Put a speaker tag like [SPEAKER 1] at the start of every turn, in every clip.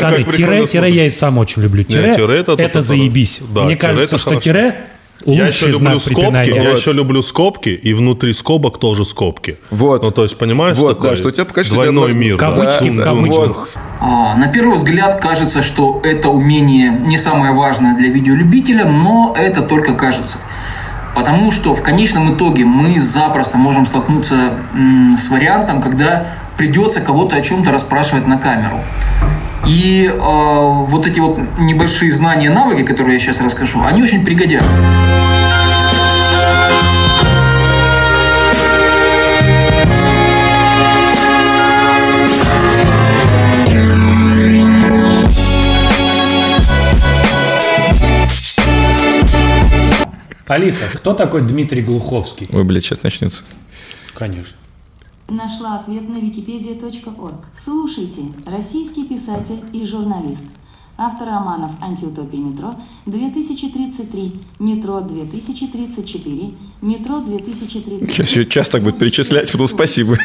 [SPEAKER 1] Пацаны,
[SPEAKER 2] как
[SPEAKER 1] тире, тире я и сам очень люблю. Тире,
[SPEAKER 2] Не, тире это
[SPEAKER 1] это,
[SPEAKER 2] то, то,
[SPEAKER 1] заебись.
[SPEAKER 2] да,
[SPEAKER 1] Мне
[SPEAKER 2] тире
[SPEAKER 1] кажется,
[SPEAKER 2] это
[SPEAKER 1] что
[SPEAKER 2] хорошо.
[SPEAKER 1] тире
[SPEAKER 2] Я еще люблю скобки, я
[SPEAKER 3] Вот.
[SPEAKER 2] еще люблю скобки, и внутри скобок тоже скобки.
[SPEAKER 3] Вот.
[SPEAKER 2] Ну, то есть, понимаешь,
[SPEAKER 3] Вот,
[SPEAKER 2] такой
[SPEAKER 3] да, что у тебя пока
[SPEAKER 2] двойной
[SPEAKER 3] одно-
[SPEAKER 2] мир. да.
[SPEAKER 1] Кавычки в
[SPEAKER 3] Да,
[SPEAKER 1] кавычках.
[SPEAKER 4] А, На первый взгляд кажется, что это умение не самое важное для видеолюбителя, но это только кажется. Потому что в конечном итоге мы запросто можем столкнуться м, с вариантом, когда придется кого-то о чем-то расспрашивать на камеру. И э, вот эти вот небольшие знания, навыки, которые я сейчас расскажу, они очень пригодятся.
[SPEAKER 1] Алиса, кто такой Дмитрий Глуховский?
[SPEAKER 3] Ой, блядь, сейчас начнется.
[SPEAKER 1] Конечно.
[SPEAKER 5] Нашла ответ на wikipedia.org. Слушайте. Российский писатель и журналист. Автор романов «Антиутопия метро», «2033», «Метро 2034», «Метро 2033».
[SPEAKER 3] Сейчас еще час так будет перечислять, потом спасибо.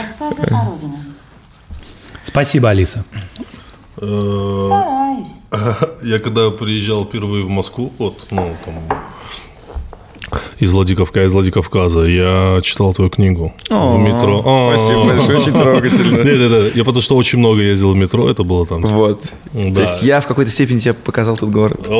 [SPEAKER 5] Рассказы о родине.
[SPEAKER 1] Спасибо, Алиса.
[SPEAKER 2] Э,
[SPEAKER 5] Стараюсь.
[SPEAKER 2] Я когда приезжал впервые в Москву, вот, ну, там, из Владикавка, из Владикавказа, я читал твою книгу в метро.
[SPEAKER 3] Спасибо большое, очень трогательно.
[SPEAKER 2] Да-да-да, я потому что очень много ездил в метро, это было там.
[SPEAKER 3] Вот. То есть я в какой-то степени тебе показал этот город.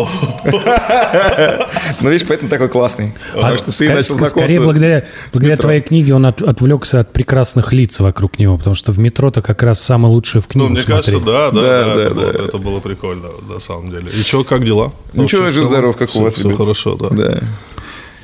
[SPEAKER 3] Ну, видишь, поэтому такой классный. Потому что ты
[SPEAKER 1] Ска-
[SPEAKER 3] начал
[SPEAKER 1] ска-
[SPEAKER 3] знакомство
[SPEAKER 1] Скорее, благодаря, твоей книге он от- отвлекся от прекрасных лиц вокруг него, потому что в метро-то как раз самое лучшее в книгу
[SPEAKER 2] Ну, мне кажется, да, да, это, было, прикольно, на самом деле. И что, как дела?
[SPEAKER 3] Ничего,
[SPEAKER 2] Вообще, в целом
[SPEAKER 3] жив-здоров, как у вас,
[SPEAKER 2] Все хорошо, да.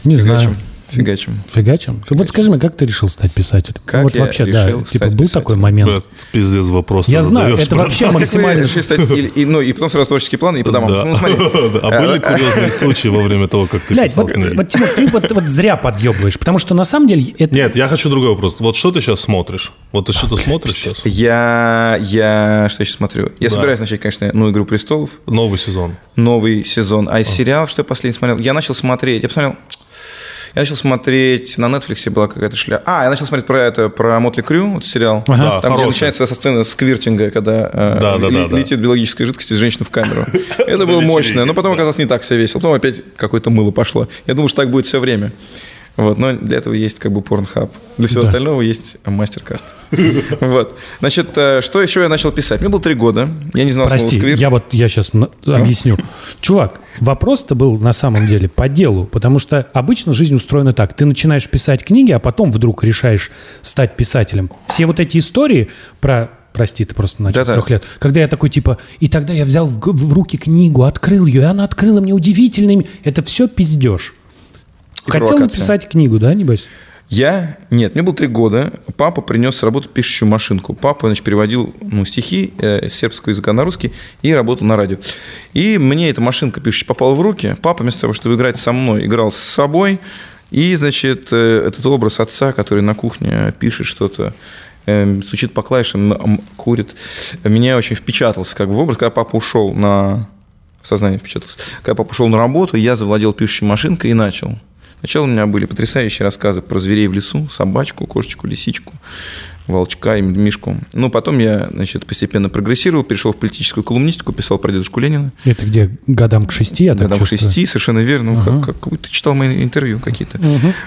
[SPEAKER 3] Да.
[SPEAKER 1] Не знаю.
[SPEAKER 3] Фигачим. Фигачим.
[SPEAKER 1] Фигачим? Вот скажи мне, как ты решил стать писателем?
[SPEAKER 3] Как
[SPEAKER 1] вот
[SPEAKER 3] я
[SPEAKER 1] вообще, да,
[SPEAKER 3] решил
[SPEAKER 1] типа
[SPEAKER 3] стать
[SPEAKER 1] был
[SPEAKER 3] писателем?
[SPEAKER 1] такой момент.
[SPEAKER 2] Брат, пиздец вопрос.
[SPEAKER 1] Я знаю,
[SPEAKER 2] задаешь,
[SPEAKER 1] это
[SPEAKER 2] брат.
[SPEAKER 1] вообще максимально...
[SPEAKER 3] решили стать, и, и- ну, и потом сразу творческие планы, и по домам.
[SPEAKER 2] Да.
[SPEAKER 3] Ну, смотри.
[SPEAKER 2] Да. А были курьезные случаи во время того, как ты писал
[SPEAKER 1] вот,
[SPEAKER 2] книги?
[SPEAKER 1] вот, Тимур, ты вот, вот зря подъебываешь, потому что на самом деле это...
[SPEAKER 2] Нет, я хочу другой вопрос. Вот что ты сейчас смотришь? Вот ты что-то смотришь сейчас?
[SPEAKER 3] Я, я, что я сейчас смотрю? Я
[SPEAKER 2] Да.
[SPEAKER 3] собираюсь начать, конечно, ну, «Игру престолов»,
[SPEAKER 2] Новый сезон.
[SPEAKER 3] новый сезон. А из сериалов, что я последний смотрел? Я начал смотреть, я посмотрел... Я начал смотреть, на Netflix была какая-то шля... А, я начал смотреть про это, про Мотли Крю, вот сериал.
[SPEAKER 1] Ага.
[SPEAKER 2] Да,
[SPEAKER 3] Там, где
[SPEAKER 2] хороший.
[SPEAKER 3] начинается со сцены сквиртинга, когда э,
[SPEAKER 2] Да, да,
[SPEAKER 3] ли-
[SPEAKER 2] да, да.
[SPEAKER 3] летит биологическая жидкость из женщины в камеру. Это было мощно, но потом оказалось не так все весело. Потом опять какое-то мыло пошло. Я думал, что так будет все время. Вот, но для этого есть как бы порнхаб. Для всего остального есть мастер-карт. Вот. Значит, э, что еще я начал писать? Мне было три года. Я не знал
[SPEAKER 1] Прости,
[SPEAKER 3] слова сквирт.
[SPEAKER 1] я вот я сейчас объясню. Чувак, вопрос-то был на самом деле по делу, потому что обычно жизнь устроена так. Ты начинаешь писать книги, а потом вдруг решаешь стать писателем. Все вот эти истории про Прости, ты просто начал
[SPEAKER 3] Да-да.
[SPEAKER 1] с трех лет. Когда я такой, типа, и тогда я взял в, в руки книгу, открыл ее, и она открыла мне удивительными. Это все пиздеж.
[SPEAKER 3] И
[SPEAKER 1] Хотел
[SPEAKER 3] провокация.
[SPEAKER 1] написать книгу, да, небось?
[SPEAKER 3] Я? Нет, мне было три года. Папа принес с работы пишущую машинку. Папа, значит, переводил ну, стихи э, с сербского языка на русский и работал на радио. И мне эта машинка пишущая попала в руки. Папа, вместо того, чтобы играть со мной, играл с собой. И, значит, э, этот образ отца, который на кухне пишет что-то, э, стучит по клавишам, курит, меня очень впечатался как в образ, когда папа ушел на сознание впечатался. Когда папа ушел на работу, я завладел пишущей машинкой и начал. Сначала у меня были потрясающие рассказы про зверей в лесу, собачку, кошечку, лисичку, волчка и мишку. Ну, потом я, значит, постепенно прогрессировал, перешел в политическую колумнистику, писал про дедушку Ленина.
[SPEAKER 1] Это где годам к шести, я
[SPEAKER 3] Годам к
[SPEAKER 1] чувствую.
[SPEAKER 3] шести, совершенно верно. Ну, как, как ты читал мои интервью какие-то.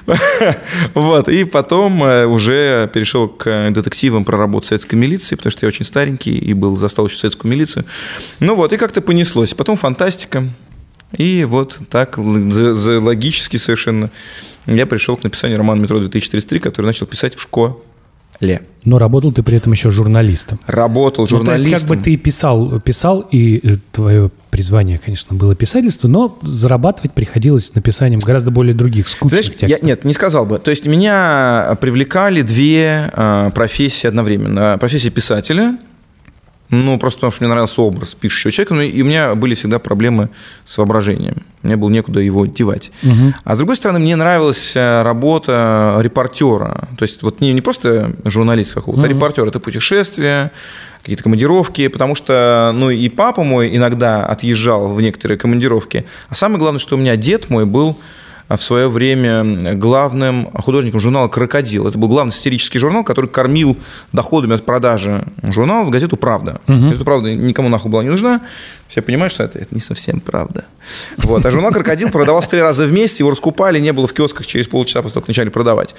[SPEAKER 3] Вот. И потом э, уже перешел к детективам про работу советской милиции, потому что я очень старенький и был застал еще советскую милицию. Ну вот, и как-то понеслось. Потом фантастика. И вот так логически совершенно я пришел к написанию романа «Метро 2033», который начал писать в школе.
[SPEAKER 1] Но работал ты при этом еще журналистом.
[SPEAKER 3] Работал
[SPEAKER 1] Ну, то
[SPEAKER 3] журналистом.
[SPEAKER 1] есть, как бы ты писал, писал, и э, твое призвание, конечно, было писательство, но зарабатывать приходилось написанием гораздо более других скучных
[SPEAKER 3] Знаешь, я,
[SPEAKER 1] текстов.
[SPEAKER 3] нет, не сказал бы. То есть меня привлекали две а, профессии одновременно. Профессия писателя, ну, просто потому что мне нравился образ пишущего человека, ну, и у меня были всегда проблемы с воображением. Мне было некуда его девать. А с другой стороны, мне нравилась э, работа репортера. То есть вот не, не просто журналист какого-то, а репортер. Это путешествия, какие-то командировки, потому что, ну, и папа мой иногда отъезжал в некоторые командировки. А самое главное, что у меня дед мой был в свое время главным художником журнала «Крокодил». Это был главный сатирический журнал, который кормил доходами от продажи журналов газету «Правда». Газета «Правда» никому нахуй была не нужна. Все понимают, что это, это не совсем правда. Вот. А журнал «Крокодил» продавался три раза в месяц, его раскупали, не было в киосках через полчаса после того, как начали продавать.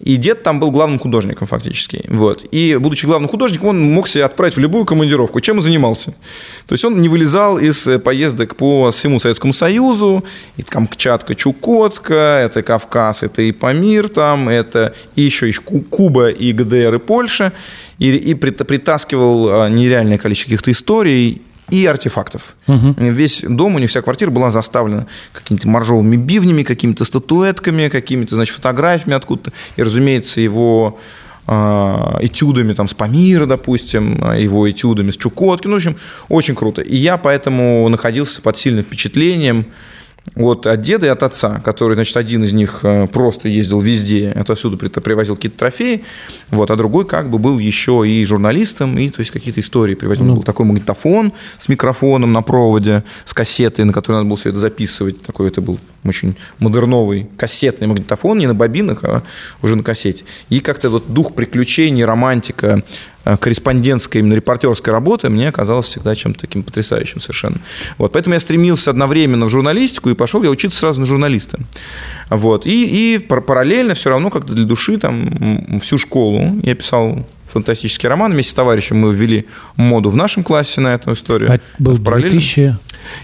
[SPEAKER 3] И дед там был главным художником фактически. Вот. И, будучи главным художником, он мог себя отправить в любую командировку. Чем он занимался? То есть он не вылезал из э, поездок по всему Советскому Союзу. И Камчатка, Чукотка, это Кавказ, это и Памир там, это и еще и Куба, и ГДР, и Польша. И, и притаскивал а, нереальное количество каких-то историй и артефактов. Угу. Весь дом, у них вся квартира была заставлена какими-то моржовыми бивнями, какими-то статуэтками, какими-то, значит, фотографиями откуда-то. И, разумеется, его э, этюдами там, с Памира, допустим, его этюдами с Чукотки. Ну, в общем, очень круто. И я поэтому находился под сильным впечатлением вот от деда и от отца, который, значит, один из них э, просто ездил везде, это отсюда привозил какие-то трофеи, вот, а другой как бы был еще и журналистом, и то есть какие-то истории привозил. Ну. Был такой магнитофон с микрофоном на проводе, с кассетой, на которой надо было все это записывать. Такой это был очень модерновый кассетный магнитофон, не на бобинах, а уже на кассете. И как-то вот дух приключений, романтика, корреспондентская, именно репортерская работа мне оказалась всегда чем-то таким потрясающим совершенно. Вот, поэтому я стремился одновременно в журналистику и пошел я учиться сразу на журналиста. Вот, и, и параллельно все равно как-то для души там всю школу я писал фантастический роман. Вместе с товарищем мы ввели моду в нашем классе на эту историю. А
[SPEAKER 1] был 2000...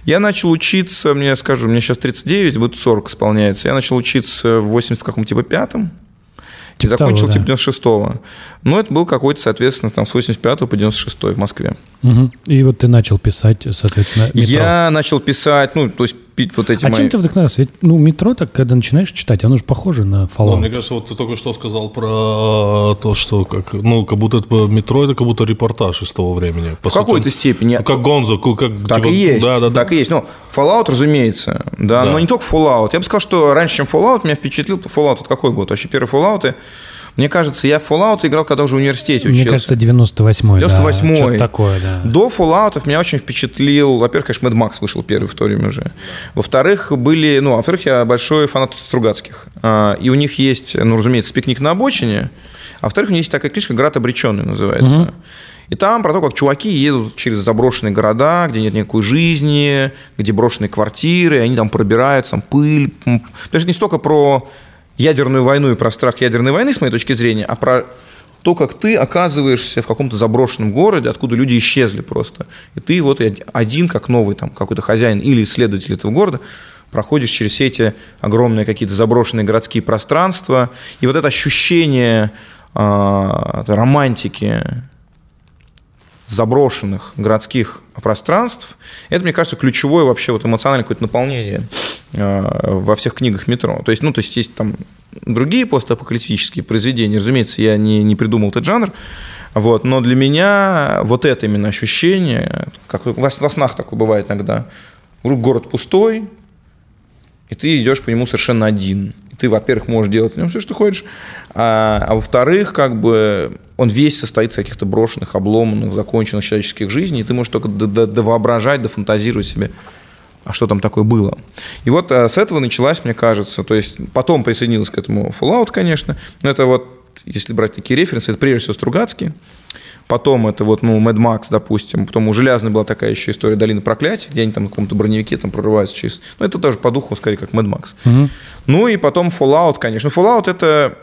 [SPEAKER 3] Я начал учиться, мне скажу, мне сейчас 39, будет 40 исполняется. Я начал учиться в 80 каком типа пятом. И закончил того, да. типа 96-го. Ну, это был какой-то, соответственно, там с 85 по 96 в Москве.
[SPEAKER 1] Угу. И вот ты начал писать, соответственно, метро.
[SPEAKER 3] Я начал писать, ну, то есть вот эти
[SPEAKER 1] А
[SPEAKER 3] мои...
[SPEAKER 1] чем ты вдохновился? Ведь, ну, метро, так, когда начинаешь читать, оно же похоже на Fallout. Ну,
[SPEAKER 2] мне кажется, вот ты только что сказал про то, что как, ну, как будто это метро, это как будто репортаж из того времени.
[SPEAKER 3] По в какой-то степени.
[SPEAKER 2] Ну, как Гонзо, как...
[SPEAKER 3] Так типа, и есть, да, да, так да. и есть. Ну, Fallout, разумеется, да, да, но не только Fallout. Я бы сказал, что раньше, чем Fallout, меня впечатлил Fallout, это какой год? Вообще первый Fallout, мне кажется, я в Fallout играл, когда уже в университете учился.
[SPEAKER 1] Мне кажется, 98-й.
[SPEAKER 3] 98-й.
[SPEAKER 1] Да, такое, да.
[SPEAKER 3] До Fallout меня очень впечатлил, во-первых, конечно, Mad Max вышел первый в то время уже. Во-вторых, были, ну, во-вторых, я большой фанат Стругацких. А, и у них есть, ну, разумеется, пикник на обочине. А во-вторых, у них есть такая книжка «Град обреченный» называется. Угу. И там про то, как чуваки едут через заброшенные города, где нет никакой жизни, где брошенные квартиры, и они там пробираются, там пыль. Даже не столько про ядерную войну и про страх ядерной войны, с моей точки зрения, а про то, как ты оказываешься в каком-то заброшенном городе, откуда люди исчезли просто. И ты вот один, как новый там какой-то хозяин или исследователь этого города, проходишь через все эти огромные какие-то заброшенные городские пространства. И вот это ощущение э, романтики, заброшенных городских пространств, это, мне кажется, ключевое вообще вот эмоциональное какое-то наполнение э, во всех книгах метро. То есть, ну, то есть есть там другие постапокалиптические произведения, разумеется, я не, не придумал этот жанр, вот, но для меня вот это именно ощущение, как во, во снах такое бывает иногда, город пустой, и ты идешь по нему совершенно один. И ты, во-первых, можешь делать в нем все, что хочешь, а, а во-вторых, как бы он весь состоит из каких-то брошенных, обломанных, законченных человеческих жизней, и ты можешь только довоображать, дофантазировать себе, а что там такое было. И вот а, с этого началась, мне кажется, то есть потом присоединился к этому Fallout, конечно, но это вот, если брать такие референсы, это прежде всего Стругацкий, Потом это вот, ну, Mad Max, допустим. Потом у Железной была такая еще история Долины проклятия, где они там на каком-то броневике там прорываются через... Ну, это тоже по духу, скорее, как Mad Max. Угу. Ну, и потом Fallout, конечно. Fallout — это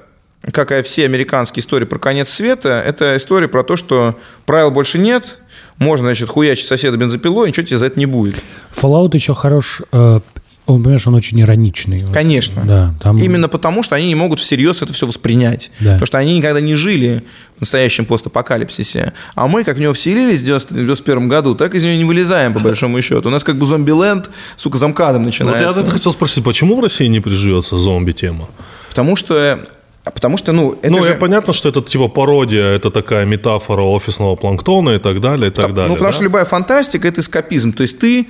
[SPEAKER 3] как и все американские истории про конец света, это история про то, что правил больше нет, можно, значит, хуячить соседа бензопилой, ничего тебе за это не будет.
[SPEAKER 1] Fallout еще хорош, э, он, понимаешь, он очень ироничный.
[SPEAKER 3] Конечно.
[SPEAKER 1] Да,
[SPEAKER 3] там... Именно потому, что они не могут всерьез это все воспринять. Да. Потому что они никогда не жили в настоящем постапокалипсисе. А мы, как в него вселились в 1991 году, так из него не вылезаем, по большому счету. У нас как бы зомби-ленд, сука, замкадом начинается.
[SPEAKER 2] Вот я это хотел спросить, почему в России не приживется зомби-тема?
[SPEAKER 3] Потому что потому что, ну,
[SPEAKER 2] это Ну, же... понятно, что это типа пародия, это такая метафора офисного планктона и так далее, и так, так далее.
[SPEAKER 3] Ну, потому да? что любая фантастика – это эскапизм. То есть ты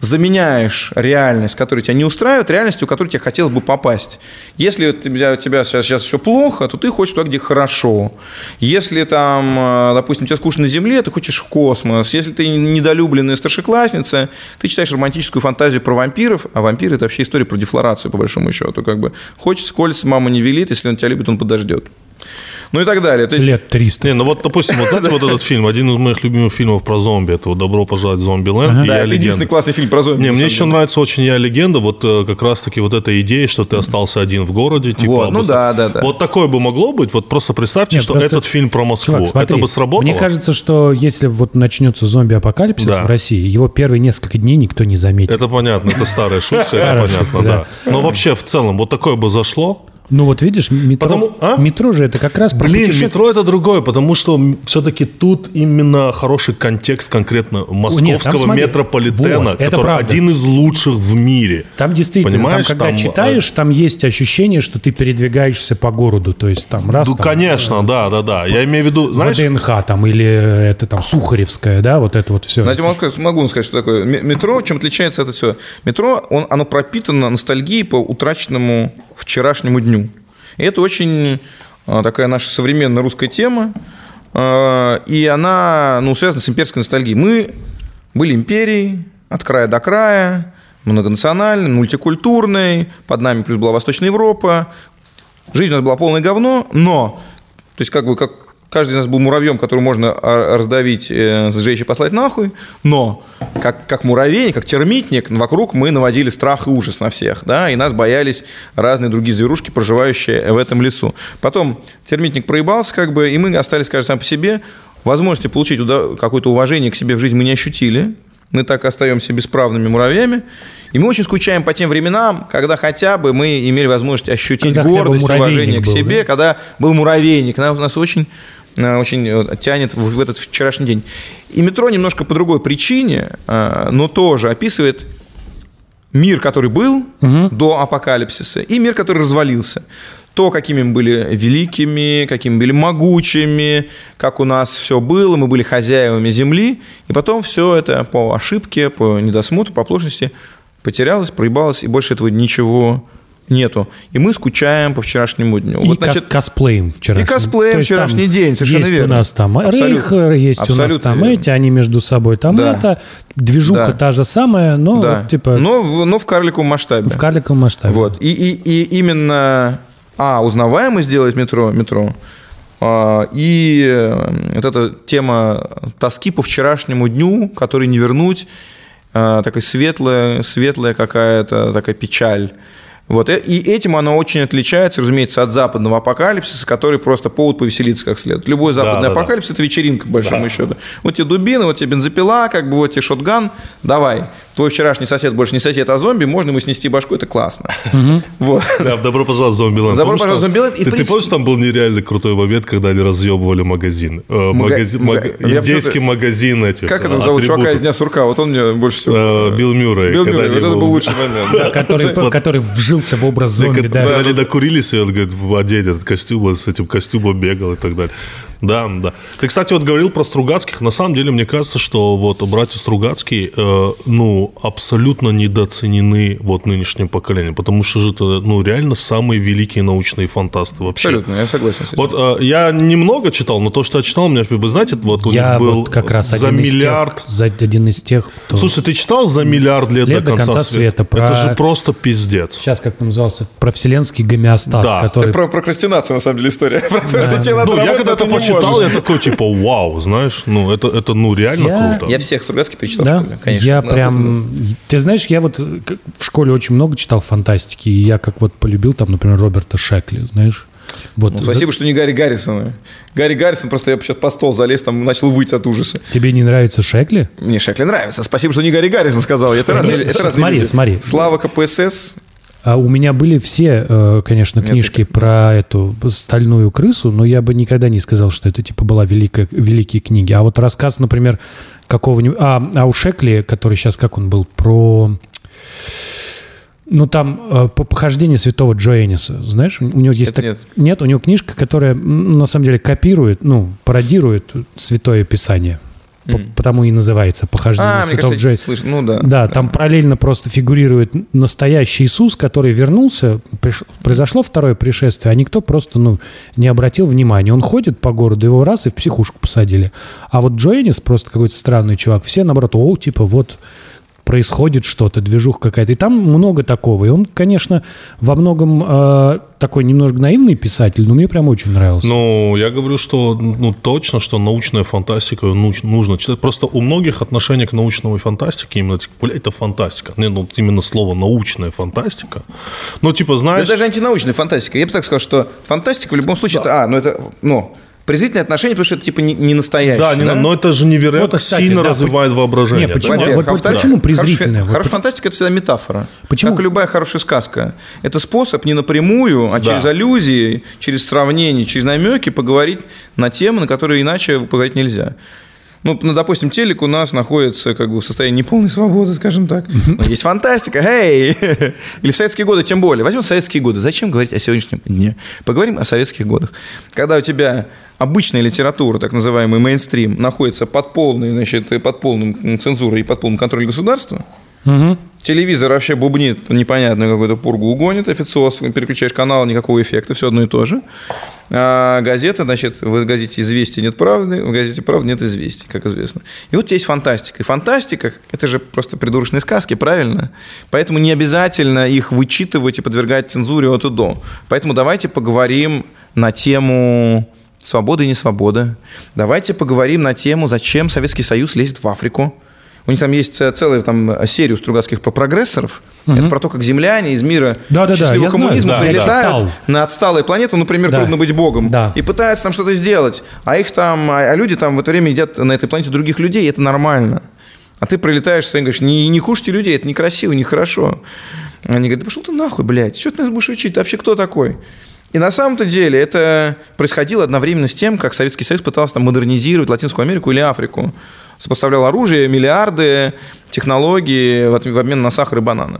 [SPEAKER 3] заменяешь реальность, которая тебя не устраивает, реальностью, в которую тебе хотелось бы попасть. Если у тебя, у тебя сейчас, сейчас все плохо, то ты хочешь туда, где хорошо. Если там, э, допустим, тебе скучно на Земле, ты хочешь в космос. Если ты недолюбленная старшеклассница, ты читаешь романтическую фантазию про вампиров, а вампиры – это вообще история про дефлорацию, по большому счету. Как бы хочешь скользь, мама не велит, если он тебя любит, он подождет. Ну и так далее. То есть,
[SPEAKER 1] Лет 300.
[SPEAKER 2] Не, ну вот, допустим, вот знаете, вот этот фильм, один из моих любимых фильмов про зомби, это вот «Добро пожаловать в зомби-ленд» и
[SPEAKER 3] да,
[SPEAKER 2] «Я
[SPEAKER 3] это единственный
[SPEAKER 2] легенда».
[SPEAKER 3] классный фильм про зомби.
[SPEAKER 2] Не, мне еще
[SPEAKER 3] деле.
[SPEAKER 2] нравится очень «Я легенда», вот э, как раз-таки вот эта идея, что ты остался один в городе. Типа,
[SPEAKER 3] Вот, ну да, да, да.
[SPEAKER 2] Вот такое бы могло быть, вот просто представьте,
[SPEAKER 1] Нет,
[SPEAKER 2] что
[SPEAKER 1] просто-
[SPEAKER 2] этот фильм про Москву,
[SPEAKER 1] Чувак, смотри,
[SPEAKER 2] это бы сработало?
[SPEAKER 1] Мне кажется, что если вот начнется зомби-апокалипсис
[SPEAKER 2] Да.
[SPEAKER 1] в России, его первые несколько дней никто не заметит.
[SPEAKER 2] Это понятно, это старая шутка, это понятно, да. Но вообще, в целом, вот такое бы зашло.
[SPEAKER 1] Ну вот видишь, метро,
[SPEAKER 2] Потому- а?
[SPEAKER 1] метро же это как раз про
[SPEAKER 2] Блин,
[SPEAKER 1] путешествие.
[SPEAKER 2] метро это другое, потому что все-таки тут именно хороший контекст конкретно московского
[SPEAKER 1] смотри,
[SPEAKER 2] метрополитена,
[SPEAKER 1] вот, это
[SPEAKER 2] который
[SPEAKER 1] правда.
[SPEAKER 2] один из лучших в мире.
[SPEAKER 1] Там действительно,
[SPEAKER 2] Понимаешь,
[SPEAKER 1] там, когда
[SPEAKER 2] там,
[SPEAKER 1] читаешь, там есть ощущение, что ты передвигаешься по городу. То есть там раз
[SPEAKER 2] Ну,
[SPEAKER 1] там,
[SPEAKER 2] конечно, да, да, да. Я имею в виду, знаешь,
[SPEAKER 1] ВДНХ там или это там Сухаревская, да, вот это вот все.
[SPEAKER 3] Знаете, могу, сказать- могу вам сказать, что такое. Метро, чем отличается это все? Метро, он, оно пропитано ностальгией по утраченному вчерашнему дню. И это очень а, такая наша современная русская тема. а, И она ну, связана с имперской ностальгией. Мы были империей от края до края, многонациональной, мультикультурной, под нами плюс была Восточная Европа. Жизнь у нас была полное говно, но, то есть как бы как каждый из нас был муравьем, который можно а, раздавить, э, сжечь и послать нахуй, но как, как муравей, как термитник, вокруг мы наводили страх и ужас на всех, да, и нас боялись разные другие зверушки, проживающие в этом лесу. Потом термитник проебался, как бы, и мы остались, скажем, сами по себе, возможности получить какое-то уважение к себе в жизни мы не ощутили, мы так остаемся бесправными муравьями. И мы очень скучаем по тем временам, когда хотя бы мы имели возможность ощутить
[SPEAKER 1] Когда
[SPEAKER 3] гордость, уважение к
[SPEAKER 1] был,
[SPEAKER 3] себе,
[SPEAKER 1] да?
[SPEAKER 3] когда был муравейник. Нас, нас очень, очень э, тянет в, этот вчерашний день. И метро немножко по другой причине, э, но тоже описывает мир, который был до апокалипсиса, и мир, который развалился. То, какими мы были великими, какими были могучими, как у нас все было, мы были хозяевами земли, и потом все это по ошибке, по недосмотру, по оплошности потерялось, проебалось, и больше этого ничего нету. И мы скучаем по вчерашнему дню.
[SPEAKER 1] И
[SPEAKER 3] Вот, значит,
[SPEAKER 1] косплеем вчерашний.
[SPEAKER 3] и косплеем
[SPEAKER 1] есть
[SPEAKER 3] вчерашний день, совершенно
[SPEAKER 1] есть
[SPEAKER 3] верно.
[SPEAKER 1] у нас там
[SPEAKER 3] Абсолютно.
[SPEAKER 1] Рейхер, есть у нас там
[SPEAKER 3] верно.
[SPEAKER 1] эти, они между собой там
[SPEAKER 3] Да.
[SPEAKER 1] это. Движуха
[SPEAKER 3] Да.
[SPEAKER 1] та же самая, но
[SPEAKER 3] да.
[SPEAKER 1] вот, типа
[SPEAKER 3] но, в, но в карликовом масштабе.
[SPEAKER 1] в карликовом масштабе.
[SPEAKER 3] Вот. И, и, и именно, а, узнаваемость сделать метро, метро, а, и э, вот эта тема тоски по вчерашнему дню, который не вернуть, а, такая светлая, светлая какая-то такая печаль. Вот. э- И этим она очень отличается, разумеется, от западного апокалипсиса, который просто повод повеселиться как следует. Любой западный
[SPEAKER 2] да, да.
[SPEAKER 3] апокалипсис – это вечеринка, по большому счету. Вот тебе дубина, вот тебе бензопила, как бы вот тебе шотган, давай. Твой вчерашний сосед больше не сосед, а зомби, можно ему снести башку, это классно. Вот.
[SPEAKER 2] Да, добро пожаловать в Зомбиленд.
[SPEAKER 3] Добро пожаловать в в
[SPEAKER 2] Ты, помнишь, там был нереально крутой момент, когда они разъебывали магазин? Э, Индейский магазин этих
[SPEAKER 3] Как это
[SPEAKER 2] э,
[SPEAKER 3] зовут чувака из Дня сурка? Вот он мне больше всего.
[SPEAKER 2] Э, Билл Мюррей.
[SPEAKER 3] Билл Мюррей, вот это
[SPEAKER 2] был-
[SPEAKER 3] лучший момент.
[SPEAKER 1] который, вжился в образ зомби,
[SPEAKER 2] когда,
[SPEAKER 1] да.
[SPEAKER 2] когда они докурились, и он говорит, одень этот костюм, с этим костюмом бегал и так далее. Да, да. Ты, кстати, вот говорил про Стругацких. На самом деле, мне кажется, что вот братья Стругацкие, э, ну, абсолютно недооценены вот нынешним поколением, потому что же это, ну, реально самые великие научные фантасты вообще.
[SPEAKER 3] Абсолютно, я согласен с этим.
[SPEAKER 2] Вот э, я немного читал, но то, что я читал, у меня, вы знаете, вот у
[SPEAKER 1] Я
[SPEAKER 2] них был
[SPEAKER 1] вот как раз
[SPEAKER 2] за
[SPEAKER 1] один
[SPEAKER 2] миллиард.
[SPEAKER 1] из тех, за один из тех, кто...
[SPEAKER 2] Слушай, ты читал за миллиард лет,
[SPEAKER 1] Лет
[SPEAKER 2] до конца, света?
[SPEAKER 1] про-
[SPEAKER 2] Это же просто пиздец.
[SPEAKER 1] Сейчас как там назывался? Про вселенский гомеостаз,
[SPEAKER 2] Да,
[SPEAKER 1] который...
[SPEAKER 3] Про прокрастинацию, на самом деле, история. Про то, что тебе надо
[SPEAKER 2] Ну, я
[SPEAKER 3] работать,
[SPEAKER 2] когда
[SPEAKER 3] ты
[SPEAKER 2] это
[SPEAKER 3] не
[SPEAKER 2] почитал,
[SPEAKER 3] можешь.
[SPEAKER 2] я такой, типа, вау, знаешь, ну, это, это ну, реально
[SPEAKER 1] Я-
[SPEAKER 2] круто.
[SPEAKER 3] Я всех Стругацких перечитал в
[SPEAKER 1] Да,
[SPEAKER 3] школе, конечно.
[SPEAKER 1] я прям... Ты знаешь, я вот э, в школе очень много читал фантастики, и я как вот полюбил там, например, Роберта Шекли, знаешь? Вот
[SPEAKER 3] Ну,
[SPEAKER 1] за-
[SPEAKER 3] спасибо, что не Гарри Гаррисон. Гарри Гаррисон, просто я сейчас по стол залез, там начал выть от ужаса.
[SPEAKER 1] Тебе не нравится Шекли?
[SPEAKER 3] Мне Шекли нравится. Спасибо, что не Гарри Гаррисон сказал. Это разные, это разные
[SPEAKER 1] Смотри,
[SPEAKER 3] люди.
[SPEAKER 1] смотри.
[SPEAKER 3] Слава КПСС.
[SPEAKER 1] А у меня были все, э, конечно, книжки про эту стальную крысу, но я бы никогда не сказал, что это типа была великая, великие книги. А вот рассказ, например, какого-нибудь... А, а у Шекли, который сейчас, как он был, про... Ну, там э, по похождению святого Джоэниса, знаешь, у, у него есть...
[SPEAKER 3] Это
[SPEAKER 1] так-
[SPEAKER 3] нет.
[SPEAKER 1] нет, у него книжка, которая, на самом деле, копирует, ну, пародирует святое писание. По- потому и называется «Похождение
[SPEAKER 3] А,
[SPEAKER 1] святого
[SPEAKER 3] кажется, я
[SPEAKER 1] Джо».
[SPEAKER 3] слышал. Ну да.
[SPEAKER 1] Да, там параллельно просто фигурирует настоящий Иисус, который вернулся, приш- произошло второе пришествие, а никто просто, ну, не обратил внимания. Он ходит по городу, его раз и в психушку посадили. А вот Джо Эннис просто какой-то странный чувак. Все, наоборот, о, типа, вот происходит что-то, движуха какая-то. И там много такого. И он, конечно, во многом э, такой немножко наивный писатель, но мне прям очень нравился.
[SPEAKER 2] Ну, я говорю, что ну, точно, что научная фантастика нуж- нужно читать. Просто у многих отношение к научной фантастике именно, типа, бля, это фантастика. Не, ну, именно слово научная фантастика. Ну, типа,
[SPEAKER 3] Да
[SPEAKER 2] знаешь...
[SPEAKER 3] даже антинаучная фантастика. Я бы так сказал, что фантастика в любом случае это, а, ну это, ну, презрительное отношение, потому что это типа не, не настоящее.
[SPEAKER 2] Да, не, но это же невероятно
[SPEAKER 1] Вот, кстати,
[SPEAKER 2] сильно
[SPEAKER 1] да,
[SPEAKER 2] развивает воображение.
[SPEAKER 1] Не, почему?
[SPEAKER 2] да?
[SPEAKER 1] Вот-
[SPEAKER 3] Во-первых.
[SPEAKER 1] вот почему презрительное? Вот
[SPEAKER 3] Хорошая
[SPEAKER 1] по-
[SPEAKER 3] фантастика – это всегда метафора.
[SPEAKER 1] Почему?
[SPEAKER 3] Как и любая хорошая сказка. Это способ не напрямую, а через аллюзии, через сравнения, через намеки поговорить на темы, на которые иначе поговорить нельзя. Ну, ну, допустим, телек у нас находится как бы в состоянии неполной свободы, скажем так. Но есть фантастика, эй! Или в советские годы тем более. Возьмем советские годы. Зачем говорить о сегодняшнем дне? Поговорим о советских годах. Когда у тебя обычная литература, так называемый мейнстрим, находится под полной, значит, под полным цензурой и под полным контролем государства, Телевизор вообще бубнит непонятную какую-то пургу угонит, официоз, переключаешь канал, никакого эффекта, все одно и то же. А газета, значит, в газете «Известия» нет правды, в газете «Правда» нет известий, как известно. И вот есть фантастика. И фантастика – это же просто придурочные сказки, правильно? Поэтому не обязательно их вычитывать и подвергать цензуре от и до. Поэтому давайте поговорим на тему свободы и несвободы. Давайте поговорим на тему, зачем Советский Союз лезет в Африку. У них там есть ц- целая там серия у Стругацких про прогрессоров. Это про то, как земляне из мира
[SPEAKER 1] Да-да-да,
[SPEAKER 3] счастливого
[SPEAKER 1] я знаю.
[SPEAKER 3] коммунизма
[SPEAKER 2] Да, да.
[SPEAKER 3] прилетают
[SPEAKER 1] Читал.
[SPEAKER 3] на отсталые планеты, например,
[SPEAKER 1] Да.
[SPEAKER 3] трудно быть богом,
[SPEAKER 1] Да.
[SPEAKER 3] и пытаются там что-то сделать. А их там, а а люди там в это время едят на этой планете других людей, и это нормально. А ты прилетаешь и говоришь, не, не кушайте людей, это некрасиво, нехорошо. Они говорят, да пошел ты нахуй, блядь, что ты нас будешь учить, ты вообще кто такой? И на самом-то деле это происходило одновременно с тем, как Советский Союз пытался там модернизировать Латинскую Америку или Африку. Сопоставлял оружие, миллиарды, технологии в обмен на сахар и бананы.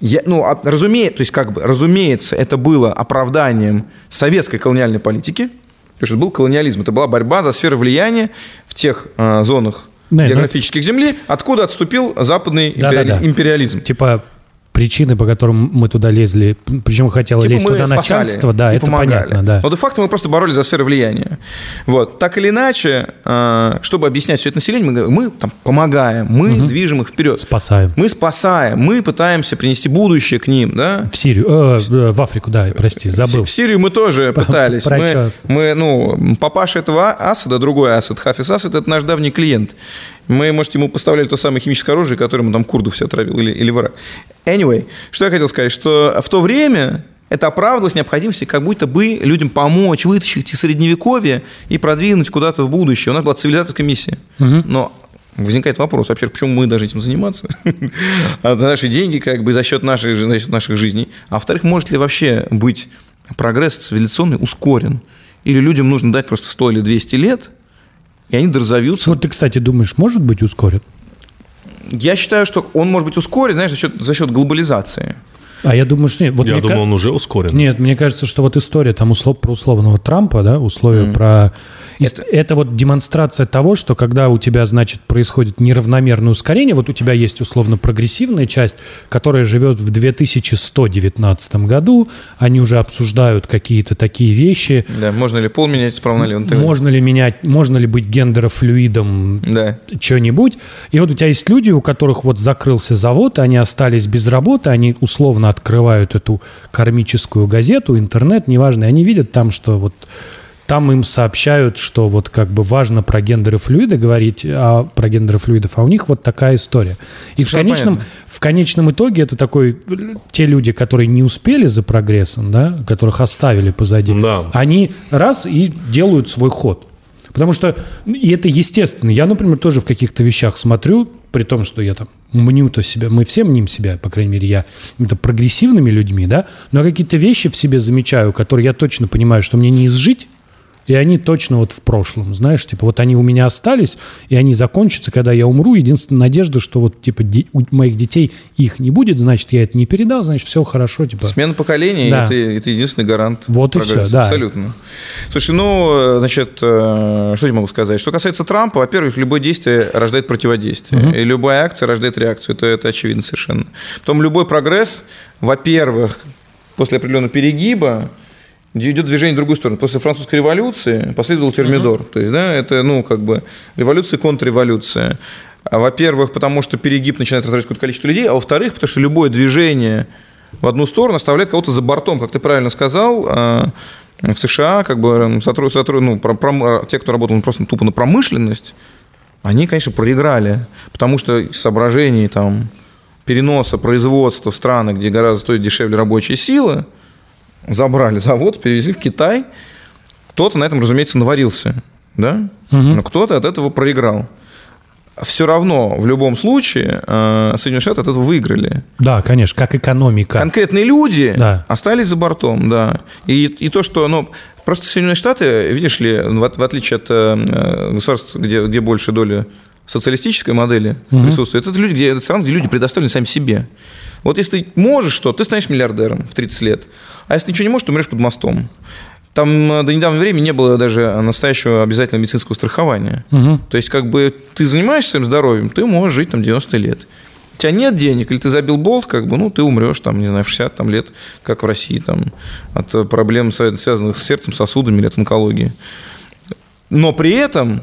[SPEAKER 3] Я, ну, а- разуме- то есть, как бы, разумеется, это было оправданием советской колониальной политики, потому что это был колониализм, это была борьба за сферы влияния в тех э, зонах
[SPEAKER 1] Да,
[SPEAKER 3] географических земли, откуда отступил западный
[SPEAKER 1] Да-да-да.
[SPEAKER 3] империализм. империализм.
[SPEAKER 1] Типа причины, по которым мы туда лезли, причем хотело
[SPEAKER 3] Типа
[SPEAKER 1] лезть туда начальство, да, это
[SPEAKER 3] помогали.
[SPEAKER 1] понятно, да.
[SPEAKER 3] Но де-факто мы просто боролись за сферы влияния. Вот. Так или иначе, э, чтобы объяснять все это населению, мы говорим, мы там помогаем, мы движем их вперед.
[SPEAKER 1] Спасаем.
[SPEAKER 3] Мы спасаем, мы пытаемся принести будущее к ним, да?
[SPEAKER 1] В Сирию, э, э, в Африку, да, прости, забыл.
[SPEAKER 3] В Сирию мы тоже пытались.
[SPEAKER 1] про
[SPEAKER 3] Мы, мы, ну, папаша этого Асада, другой Асад, Хафиз Асад, это наш давний клиент. Мы, может, ему поставляли то самое химическое оружие, которым он там курдов все отравил, или, или в Ирак. Anyway, что я хотел сказать, что в то время это оправдывалось необходимостью как будто бы людям помочь вытащить из средневековья и продвинуть куда-то в будущее. У нас была цивилизаторская миссия. Но возникает вопрос, вообще, почему мы должны этим заниматься? А За наши деньги, как бы за счет, нашей, за счет наших жизней. А во-вторых, может ли вообще быть прогресс цивилизационный ускорен? Или людям нужно дать просто 100 или 200 лет, и они дорзовьются?
[SPEAKER 1] Вот ты, кстати, думаешь, может быть ускорен?
[SPEAKER 3] Я считаю, что он может быть ускорен, знаешь, за счет, за счет глобализации.
[SPEAKER 1] А я думаю, что нет. Вот
[SPEAKER 2] Я думаю,
[SPEAKER 1] ка-
[SPEAKER 2] он уже ускорен.
[SPEAKER 1] Нет, мне кажется, что вот история там услов, про условного Трампа, да, условия про... Это... это вот демонстрация того, что когда у тебя, значит, происходит неравномерное ускорение, вот у тебя есть условно прогрессивная часть, которая живет в 2119 году, они уже обсуждают какие-то такие вещи,
[SPEAKER 3] Да, можно ли пол менять справа налево?
[SPEAKER 1] Можно ли менять, можно ли быть гендерофлюидом,
[SPEAKER 3] Да.
[SPEAKER 1] что-нибудь. И вот у тебя есть люди, у которых вот закрылся завод, они остались без работы, они условно открывают эту кармическую газету, интернет, неважно, и они видят там, что вот там им сообщают, что вот как бы важно про гендеры флюиды говорить, а про гендеры флюидов, а у них вот такая история. И в конечном,
[SPEAKER 3] понятно.
[SPEAKER 1] в конечном итоге это такой, те люди, которые не успели за прогрессом, да, которых оставили позади,
[SPEAKER 2] Да.
[SPEAKER 1] они раз и делают свой ход. Потому что, и это естественно. Я, например, тоже в каких-то вещах смотрю, при том, что я там мню-то себя, мы все мним себя, по крайней мере, я какими-то прогрессивными людьми, да, но какие-то вещи в себе замечаю, которые я точно понимаю, что мне не изжить, И они точно вот в прошлом, знаешь, типа вот они у меня остались, и они закончатся, когда я умру. Единственная надежда, что вот типа у моих детей их не будет, значит, я это не передал, значит, все хорошо, типа.
[SPEAKER 3] Смена поколений
[SPEAKER 1] Да.
[SPEAKER 3] это, это единственный гарант
[SPEAKER 1] Вот и всё, да.
[SPEAKER 3] Абсолютно. Слушай, ну, э, значит, э, что я могу сказать? Что касается Трампа, во-первых, любое действие рождает противодействие. И любая акция рождает реакцию. Это, это очевидно совершенно. Потом любой прогресс, во-первых, после определенного перегиба, идет движение в другую сторону. После французской революции последовал термидор. То есть, да, это, ну, как бы революция контрреволюция. А, Во-первых, потому что перегиб начинает раздражать какое-то количество людей, а во-вторых, потому что любое движение в одну сторону оставляет кого-то за бортом, как ты правильно сказал. а, В США, как бы, сотруд- сотруд- ну, про- пром- те, кто работал просто тупо на промышленность, они, конечно, проиграли, потому что соображений там, переноса производства в страны, где гораздо стоит дешевле рабочая сила, забрали завод, перевезли в Китай. Кто-то на этом, разумеется, наварился, да? Но кто-то от этого проиграл. Все равно, в любом случае, э, Соединенные Штаты от этого выиграли.
[SPEAKER 1] Да, конечно, как экономика.
[SPEAKER 3] Конкретные люди
[SPEAKER 1] Да.
[SPEAKER 3] остались за бортом, да. И, и то, что, ну, просто Соединенные Штаты, видишь ли, в, в отличие от э, государств, где, где больше доля социалистической модели присутствует, это люди, где, это страны, где люди предоставлены сами себе. Вот если ты можешь что, ты станешь миллиардером в 30 лет, а если ничего не можешь, то умрешь под мостом. Там э, до недавнего времени не было даже настоящего обязательного медицинского страхования. То есть, как бы ты занимаешься своим здоровьем, ты можешь жить там 90 лет. У тебя нет денег, или ты забил болт, как бы, ну, ты умрешь, там, не знаю, в 60 там, лет, как в России, там, от проблем, свя- связанных с сердцем, сосудами или от онкологии. Но при этом,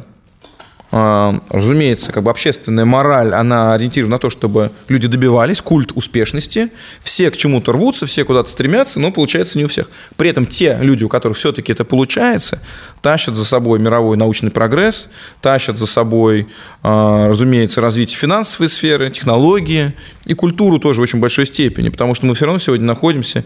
[SPEAKER 3] разумеется, как бы общественная мораль, она ориентирована на то, чтобы люди добивались, культ успешности, все к чему-то рвутся, все куда-то стремятся, но получается не у всех. При этом те люди, у которых все-таки это получается, тащат за собой мировой научный прогресс, тащат за собой, а, разумеется, развитие финансовой сферы, технологии и культуру тоже в очень большой степени, потому что мы все равно сегодня находимся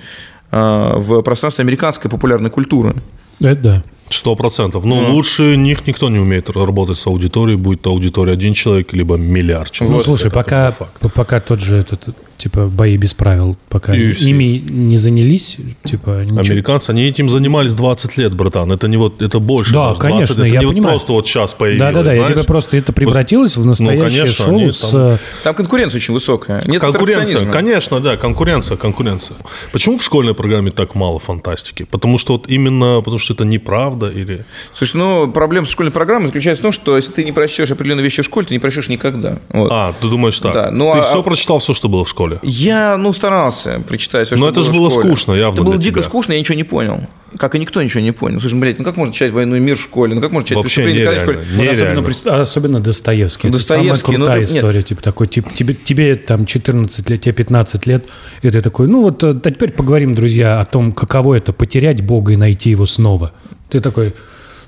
[SPEAKER 3] а, в пространстве американской популярной культуры.
[SPEAKER 1] Это да.
[SPEAKER 2] Сто процентов. Но лучше них никто не умеет работать с аудиторией, будет то аудитория один человек, либо миллиард человек.
[SPEAKER 1] Ну, слушай,
[SPEAKER 2] Это
[SPEAKER 1] пока, пока тот же этот, типа, бои без правил, пока
[SPEAKER 2] UFC.
[SPEAKER 1] ими не занялись, типа, ничего.
[SPEAKER 2] Американцы, они этим занимались 20 лет, братан. Это не вот, это больше.
[SPEAKER 1] Да,
[SPEAKER 2] даже 20.
[SPEAKER 1] конечно,
[SPEAKER 2] это
[SPEAKER 1] я
[SPEAKER 2] не вот
[SPEAKER 1] понимаю.
[SPEAKER 2] просто вот сейчас появилось.
[SPEAKER 1] Да-да-да, я тебе просто это превратилось в настоящее
[SPEAKER 2] конечно,
[SPEAKER 1] шоу
[SPEAKER 2] они
[SPEAKER 1] с...
[SPEAKER 2] там-
[SPEAKER 1] э,
[SPEAKER 3] Там конкуренция очень высокая. Нет
[SPEAKER 2] Конкуренция, конечно, да, конкуренция, конкуренция. Почему в школьной программе так мало фантастики? Потому что вот именно, потому что это неправда или...
[SPEAKER 3] Слушай, ну, проблема с школьной программой заключается в том, что если ты не прочтешь определенные вещи в школе, ты не прочтешь никогда. Вот.
[SPEAKER 2] А, ты думаешь так?
[SPEAKER 3] Да, ну,
[SPEAKER 2] ты
[SPEAKER 3] а-
[SPEAKER 2] все прочитал, все, что было в школе?
[SPEAKER 3] Я, ну, старался прочитать все,
[SPEAKER 2] Но
[SPEAKER 3] что
[SPEAKER 2] это
[SPEAKER 3] было
[SPEAKER 2] ж
[SPEAKER 3] в
[SPEAKER 2] было
[SPEAKER 3] школе.
[SPEAKER 2] скучно, явно
[SPEAKER 3] Это было дико
[SPEAKER 2] тебя.
[SPEAKER 3] скучно, я ничего не понял. Как и никто ничего не понял. Слушай, блядь, ну как можно читать «Войну и мир» в школе? Ну как можно читать
[SPEAKER 2] Вообще
[SPEAKER 3] «Преступление Николая» в школе?
[SPEAKER 1] Вот особенно, пред- особенно Достоевский. Это
[SPEAKER 3] Достоевский,
[SPEAKER 1] самая
[SPEAKER 3] ну,
[SPEAKER 1] крутая
[SPEAKER 3] это- нет.
[SPEAKER 1] история. Типа такой, тип, тебе, тебе там 14 лет, тебе 15 лет, и ты такой, ну вот а теперь поговорим, друзья, о том, каково это потерять Бога и найти его снова. Ты такой,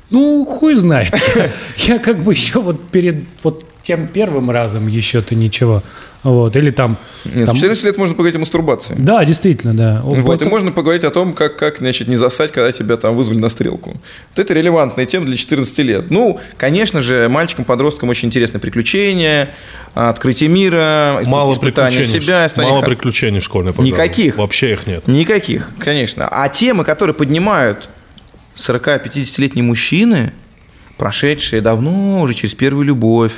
[SPEAKER 1] ну, хуй знает. Я, как бы еще вот перед вот тем первым разом еще-то ничего. Вот. Или там...
[SPEAKER 3] Нет,
[SPEAKER 1] там-
[SPEAKER 3] в 14 лет можно поговорить о мастурбации.
[SPEAKER 1] Да, действительно, да.
[SPEAKER 3] Вот,
[SPEAKER 1] Вот
[SPEAKER 3] и можно поговорить о том, как, как значит, не засать, когда тебя там вызвали на стрелку. Вот это релевантная тема для 14 лет. Ну, конечно же, мальчикам-подросткам очень интересны приключения, открытие мира,
[SPEAKER 2] Мало
[SPEAKER 3] испытание
[SPEAKER 2] приключений.
[SPEAKER 3] себя, испытание
[SPEAKER 2] мало приключений в школьной программе.
[SPEAKER 3] Никаких.
[SPEAKER 2] Вообще их нет.
[SPEAKER 3] Никаких, конечно. А темы, которые поднимают 40-50-летние мужчины, прошедшие давно уже через первую любовь,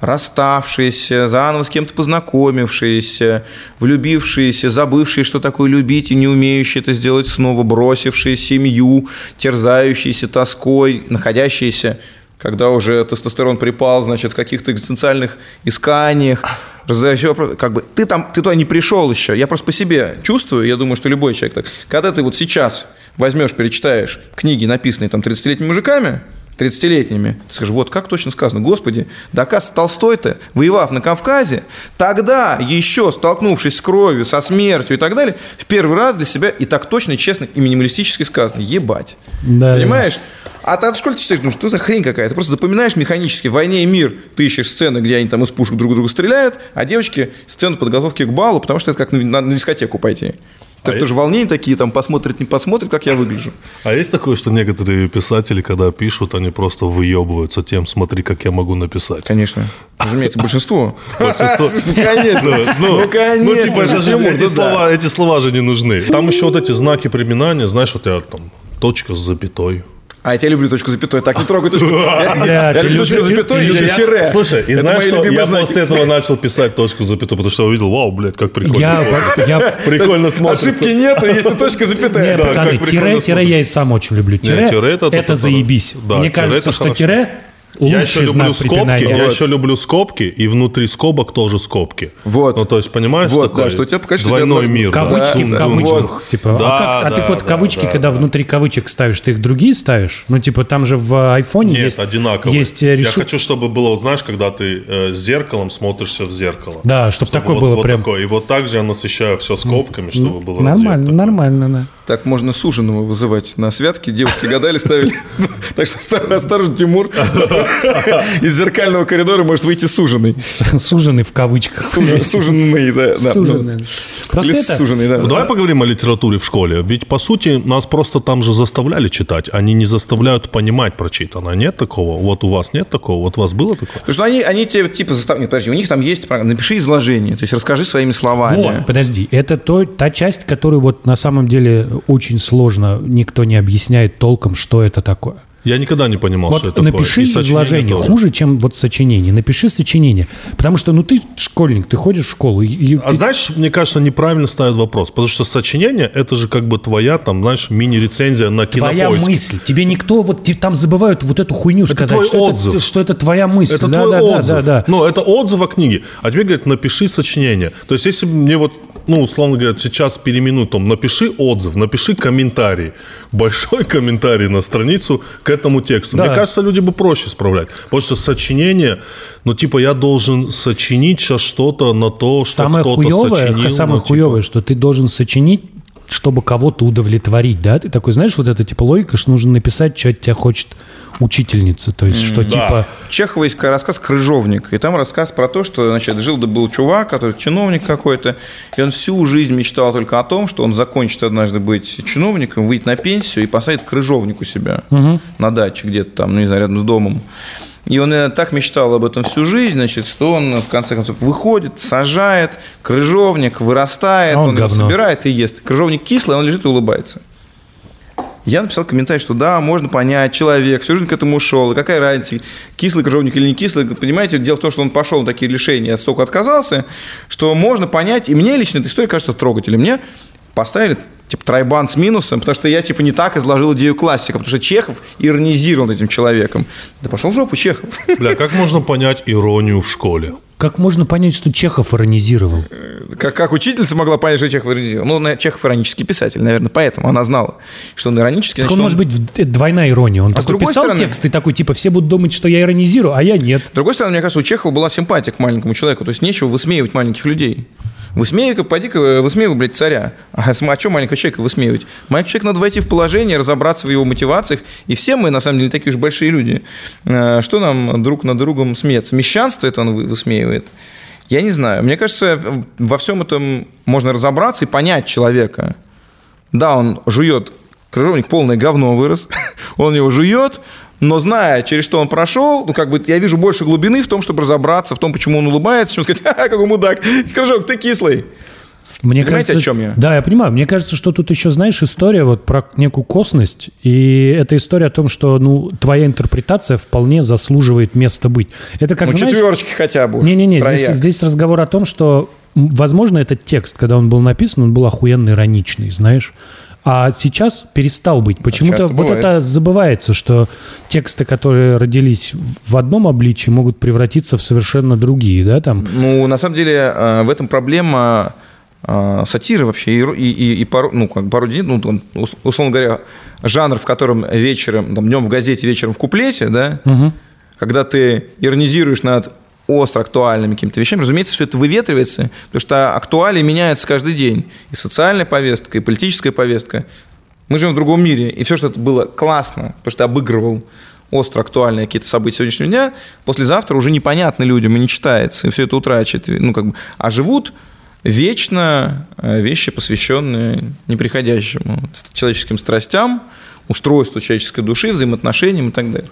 [SPEAKER 3] расставшиеся, заново с кем-то познакомившиеся, влюбившиеся, забывшие, что такое любить и не умеющие это сделать снова, бросившие семью, терзающиеся тоской, находящиеся, когда уже тестостерон припал, значит, в каких-то экзистенциальных исканиях, раздающий вопрос, как бы, ты там, ты туда не пришел еще, я просто по себе чувствую, я думаю, что любой человек так, когда ты вот сейчас возьмешь, перечитаешь книги, написанные там 30-летними мужиками, 30-летними, ты скажешь, вот как точно сказано, господи, оказывается, Толстой-то, воевав на Кавказе, тогда еще столкнувшись с кровью, со смертью и так далее, в первый раз для себя и так точно, честно, и минималистически сказано, ебать.
[SPEAKER 1] Да,
[SPEAKER 3] Понимаешь? А ты в школе ты читаешь, ну что за хрень какая-то? Ты просто запоминаешь механически. В «Войне и мир» ты ищешь сцены, где они там из пушек друг друга стреляют, а девочки сцену подготовки к балу, потому что это как на, на- дискотеку пойти. Так
[SPEAKER 2] А
[SPEAKER 3] тоже волнение такие, там посмотрят, не посмотрят, как я выгляжу.
[SPEAKER 2] А есть такое, что некоторые писатели, когда пишут, они просто выебываются тем, смотри, как я могу написать.
[SPEAKER 3] Конечно. Разумеется, большинство.
[SPEAKER 2] Большинство-
[SPEAKER 3] Ну, конечно.
[SPEAKER 2] Ну,
[SPEAKER 3] Ну, конечно.
[SPEAKER 2] Ну, типа, это же, эти,
[SPEAKER 3] Ну,
[SPEAKER 2] слова, эти слова же не нужны. Там еще вот эти знаки препинания, знаешь, вот я там точка с запятой.
[SPEAKER 3] А я люблю точку запятой. Так, не трогай точку. Я, люблю точку запятой
[SPEAKER 1] любишь-
[SPEAKER 3] тире.
[SPEAKER 2] Слушай, и знаешь что, я после этого начал писать точку запятую, потому что увидел, вау, блядь, как прикольно.
[SPEAKER 1] Я,
[SPEAKER 2] Прикольно смотрится.
[SPEAKER 3] Ошибки нету, есть и точка запятая.
[SPEAKER 1] Нет, пацаны, тире, тире я и сам очень люблю. Тире,
[SPEAKER 2] тире это-
[SPEAKER 1] заебись. Мне кажется, что тире
[SPEAKER 2] Я еще люблю скобки, я еще люблю скобки, и внутри скобок тоже скобки.
[SPEAKER 3] Вот.
[SPEAKER 2] Ну, то есть, понимаешь,
[SPEAKER 3] Вот,
[SPEAKER 2] такой
[SPEAKER 3] да, что у тебя тебя
[SPEAKER 2] двойной мир.
[SPEAKER 1] Кавычки
[SPEAKER 3] Да,
[SPEAKER 1] в кавычках.
[SPEAKER 3] вот.
[SPEAKER 1] Типа,
[SPEAKER 2] Да,
[SPEAKER 1] а, как- а
[SPEAKER 2] да,
[SPEAKER 1] ты вот кавычки,
[SPEAKER 2] да,
[SPEAKER 1] когда
[SPEAKER 2] да.
[SPEAKER 1] внутри кавычек ставишь, ты их другие ставишь? Ну, типа, там же в айфоне
[SPEAKER 2] Нет,
[SPEAKER 1] есть...
[SPEAKER 2] одинаково.
[SPEAKER 1] Есть э,
[SPEAKER 2] Я хочу, чтобы было, вот знаешь, когда ты э, с зеркалом смотришься в зеркало.
[SPEAKER 1] Да, чтоб такое
[SPEAKER 2] вот,
[SPEAKER 1] было
[SPEAKER 2] вот
[SPEAKER 1] прям-
[SPEAKER 2] такое. И вот так же я насыщаю все скобками, чтобы было
[SPEAKER 1] Нормально, нормально, да.
[SPEAKER 3] Так можно суженого вызывать на святки. Девушки гадали, ставили. Так что осторожно, Тимур. Из зеркального коридора может выйти суженый.
[SPEAKER 1] Суженый в кавычках.
[SPEAKER 3] Сужен- Суженый, да. да.
[SPEAKER 1] Суженый. Просто это...
[SPEAKER 3] суженый, да.
[SPEAKER 2] Ну, давай поговорим о литературе в школе. Ведь, по сути, нас просто там же заставляли читать. Они не заставляют понимать прочитанное. Нет такого? Вот у вас нет такого? Вот у вас было такое?
[SPEAKER 3] Потому что они, они тебе типа заставляют. Подожди, у них там есть программа. Напиши изложение, то есть расскажи своими словами.
[SPEAKER 1] Вот, подожди, это то, та часть, которую вот на самом деле очень сложно, никто не объясняет толком, что это такое.
[SPEAKER 2] Я никогда не понимал,
[SPEAKER 1] Вот
[SPEAKER 2] что это такое.
[SPEAKER 1] напиши
[SPEAKER 2] И сочинение
[SPEAKER 1] изложение,
[SPEAKER 2] тоже.
[SPEAKER 1] хуже, чем вот сочинение. Напиши сочинение. Потому что, ну, ты школьник, ты ходишь в школу, и-
[SPEAKER 2] А
[SPEAKER 1] ты-
[SPEAKER 2] знаешь, мне кажется, неправильно ставят вопрос. Потому что сочинение – это же как бы твоя, там, знаешь, мини-рецензия на
[SPEAKER 1] твоя
[SPEAKER 2] кинопоиске.
[SPEAKER 1] мысль. Тебе никто, вот те- там забывают вот эту хуйню сказать,
[SPEAKER 2] твой
[SPEAKER 1] что,
[SPEAKER 2] отзыв.
[SPEAKER 1] Это, что это твоя мысль.
[SPEAKER 2] Это
[SPEAKER 1] да,
[SPEAKER 2] твой
[SPEAKER 1] да, да,
[SPEAKER 2] отзыв.
[SPEAKER 1] Да, да,
[SPEAKER 2] Ну, это отзыв о книге. А тебе говорят, напиши сочинение. То есть, если мне вот, ну, условно говоря, сейчас переименуют, там, напиши отзыв, напиши комментарий. Большой комментарий на страницу к этому тексту.
[SPEAKER 1] Да.
[SPEAKER 2] Мне кажется, люди бы проще справлять. Потому что сочинение, ну, типа, я должен сочинить сейчас что-то на то, что
[SPEAKER 1] Самое
[SPEAKER 2] кто-то
[SPEAKER 1] хуевое,
[SPEAKER 2] сочинил.
[SPEAKER 1] самое
[SPEAKER 2] ну, типа.
[SPEAKER 1] хуевое, что ты должен сочинить чтобы кого-то удовлетворить, да? Ты такой, знаешь, вот эта типа логика, что нужно написать, что от тебя хочет учительница. То есть, что типа...
[SPEAKER 3] У Чехова есть рассказ «Крыжовник», и там рассказ про то, что, значит, жил да был чувак, который чиновник какой-то, и он всю жизнь мечтал только о том, что он закончит однажды быть чиновником, выйдет на пенсию и посадит крыжовник у себя на даче где-то там, ну, не знаю, рядом с домом. И он э, так мечтал об этом всю жизнь, значит, что он в конце концов выходит, сажает, крыжовник вырастает,
[SPEAKER 1] А он
[SPEAKER 3] он, его собирает и ест. Крыжовник кислый, он лежит и улыбается. Я написал комментарий, что да, можно понять, человек всю жизнь к этому ушел, и какая разница, кислый крыжовник или не кислый, понимаете, дело в том, что он пошел на такие решения, столько отказался, что можно понять, и мне лично эта история кажется трогательной. Мне поставили типа тройбан с минусом, потому что я типа не так изложил идею классика, потому что Чехов иронизировал этим человеком. Да пошел в жопу, Чехов.
[SPEAKER 2] Бля, как можно понять иронию в школе?
[SPEAKER 1] Как можно понять, что Чехов иронизировал?
[SPEAKER 3] Как, как учительница могла понять, что Чехов иронизировал? Ну, Чехов иронический писатель, наверное, поэтому она знала, что он иронический.
[SPEAKER 1] Так
[SPEAKER 3] значит,
[SPEAKER 1] он, может быть, двойная ирония. Он
[SPEAKER 3] А с
[SPEAKER 1] такой писал
[SPEAKER 3] стороны-
[SPEAKER 1] текст и такой, типа, все будут думать, что я иронизирую, а я нет.
[SPEAKER 3] С другой стороны, мне кажется, у Чехова была симпатия к маленькому человеку. То есть нечего высмеивать маленьких людей. Высмеивай-ка, поди-ка, высмеивай, блядь, царя. А, а что маленького человека высмеивать? Маленький человек надо войти в положение, разобраться в его мотивациях. И все мы, на самом деле, такие уж большие люди. Э, Что нам друг над другом смеяться? Мещанство это он вы- высмеивает? Я не знаю. Мне кажется, во всем этом можно разобраться и понять человека. Да, он жует, крыжовник полное говно вырос, он его жует, но зная, через что он прошел, ну, как бы я вижу больше глубины в том, чтобы разобраться в том, почему он улыбается, чем сказать, ха какой мудак, крыжовник, ты кислый.
[SPEAKER 1] Мне
[SPEAKER 3] Понимаете,
[SPEAKER 1] кажется,
[SPEAKER 3] о чем я?
[SPEAKER 1] Да, я понимаю. Мне кажется, что тут еще, знаешь, история вот про некую косность. И это история о том, что, ну, твоя интерпретация вполне заслуживает места быть. Это как,
[SPEAKER 3] Ну,
[SPEAKER 1] знаешь...
[SPEAKER 3] четверочки хотя бы.
[SPEAKER 1] Не-не-не, здесь, здесь разговор о том, что, возможно, этот текст, когда он был написан, он был охуенно ироничный, знаешь. А сейчас перестал быть. Почему-то
[SPEAKER 3] часто
[SPEAKER 1] вот
[SPEAKER 3] бывает.
[SPEAKER 1] это забывается, что тексты, которые родились в одном обличии, могут превратиться в совершенно другие, да, там.
[SPEAKER 3] Ну, на самом деле, э, в этом проблема э, сатиры вообще и, и, и, и паро- ну, как пародии, ну, ус- условно говоря, жанр, в котором вечером, там, днем в газете, вечером в куплете, да, когда ты иронизируешь над остро актуальными какими-то вещами, разумеется, все это выветривается, потому что актуалии меняются каждый день. И социальная повестка, и политическая повестка. Мы живем в другом мире, и все, что это было классно, потому что обыгрывал остро актуальные какие-то события сегодняшнего дня, послезавтра уже непонятно людям и не читается, и все это утрачивает. Ну, как бы, а живут вечно э, вещи, посвященные неприходящему человеческим страстям, устройству человеческой души, взаимоотношениям и так далее.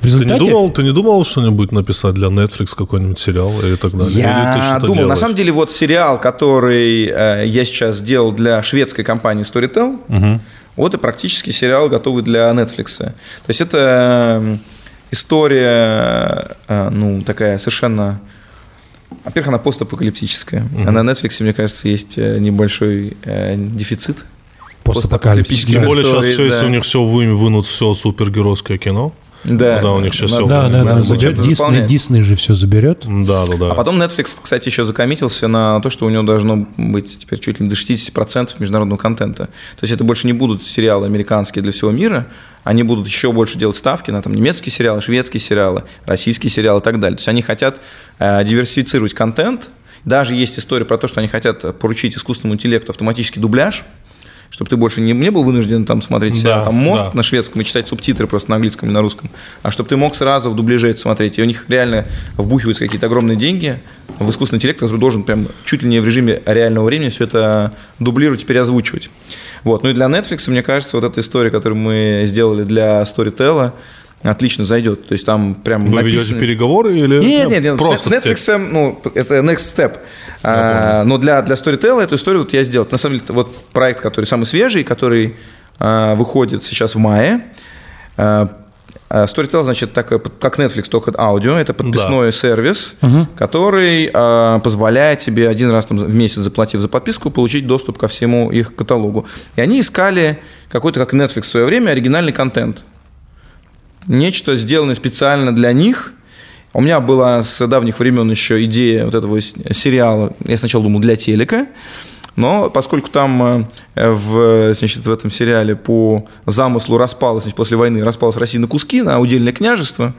[SPEAKER 1] В
[SPEAKER 2] Ты не,
[SPEAKER 1] результате...
[SPEAKER 2] думал, ты не думал что-нибудь написать для Netflix какой-нибудь сериал или так далее? Или ты
[SPEAKER 3] Я думал, на
[SPEAKER 2] делаешь?
[SPEAKER 3] самом деле, вот сериал, который э, я сейчас сделал для шведской компании Storytel, Вот и практически сериал готовый для Netflix. То есть это м, история, э, ну, такая совершенно... Во-первых, она постапокалиптическая. А на Netflix, мне кажется, есть э, небольшой э, дефицит.
[SPEAKER 1] Постапокалипсис.
[SPEAKER 2] Тем более сейчас все, если у них все вы, вынут все супергеройское кино.
[SPEAKER 3] Да,
[SPEAKER 2] Да, у них сейчас всё
[SPEAKER 1] Да, да, да. Дисней. Дисней же все заберет.
[SPEAKER 2] Да, да, да.
[SPEAKER 3] А потом Netflix, кстати, еще закоммитился на то, что у него должно быть теперь чуть ли не до 60% международного контента. То есть это больше не будут сериалы американские для всего мира, они будут еще больше делать ставки на там, немецкие сериалы, шведские сериалы, российские сериалы и так далее. То есть они хотят э, диверсифицировать контент. Даже есть история про то, что они хотят поручить искусственному интеллекту автоматический дубляж, чтобы ты больше не, не был вынужден там смотреть
[SPEAKER 2] Да,
[SPEAKER 3] там мост
[SPEAKER 2] да.
[SPEAKER 3] на шведском и читать субтитры просто на английском и на русском, а чтобы ты мог сразу в дубляже это смотреть. И у них реально вбухиваются какие-то огромные деньги в искусственный интеллект, который должен прям чуть ли не в режиме реального времени все это дублировать и переозвучивать. Вот. Ну и для Netflix, мне кажется, вот эта история, которую мы сделали для Storytel, отлично зайдет. То есть там прям
[SPEAKER 2] Вы ведете
[SPEAKER 3] написано-
[SPEAKER 2] переговоры или
[SPEAKER 3] нет,
[SPEAKER 2] ну,
[SPEAKER 3] нет, нет,
[SPEAKER 2] просто
[SPEAKER 3] Netflix,
[SPEAKER 2] текст?
[SPEAKER 3] ну, это next step. А, но для, для Storytel эту историю вот я сделал. На самом деле, вот проект, который самый свежий, который а, выходит сейчас в мае. А, а, Storytel, значит, так, как Netflix, только аудио. Это подписной сервис, который а, позволяет тебе один раз там, в месяц, заплатив за подписку, получить доступ ко всему их каталогу. И они искали какой-то, как Netflix в свое время, оригинальный контент нечто сделанное специально для них. У меня была с давних времен еще идея вот этого сериала. Я сначала думал для телека, но поскольку там э, в, значит, в этом сериале по замыслу распалось, значит, после войны распалась Россия на куски, на удельное княжество,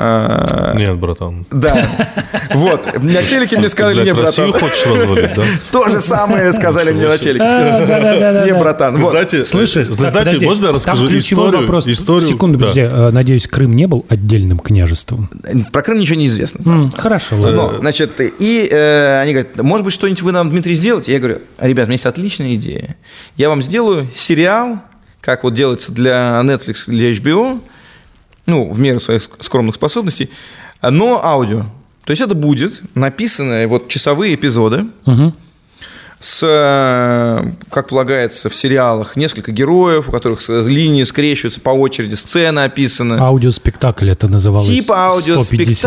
[SPEAKER 3] а,
[SPEAKER 2] Нет, братан.
[SPEAKER 3] да, вот. На телеке мне сказали, не, братан.
[SPEAKER 2] Россию хочешь развалить, да?
[SPEAKER 3] То же самое сказали мне на телеке. Не, братан.
[SPEAKER 1] Слушай,
[SPEAKER 2] э, знаете,
[SPEAKER 1] подожди,
[SPEAKER 2] можно я расскажу историю?
[SPEAKER 1] вопрос.
[SPEAKER 2] историю?
[SPEAKER 1] Секунду, подожди. э, Надеюсь, Крым не был отдельным княжеством.
[SPEAKER 3] Про Крым ничего не известно.
[SPEAKER 1] Хорошо,
[SPEAKER 3] значит, и э, они говорят, может быть, что-нибудь вы нам, Дмитрий, сделаете? Я говорю, ребят, у меня есть отличная идея. Я вам сделаю сериал, как вот делается для Netflix, для HBO, ну, в меру своих ск- скромных способностей, но аудио. То есть это будет написанные вот часовые эпизоды с, э, как полагается в сериалах, несколько героев, у которых линии скрещиваются по очереди, сцена описана.
[SPEAKER 1] Аудиоспектакль это называлось
[SPEAKER 3] Типа
[SPEAKER 1] 150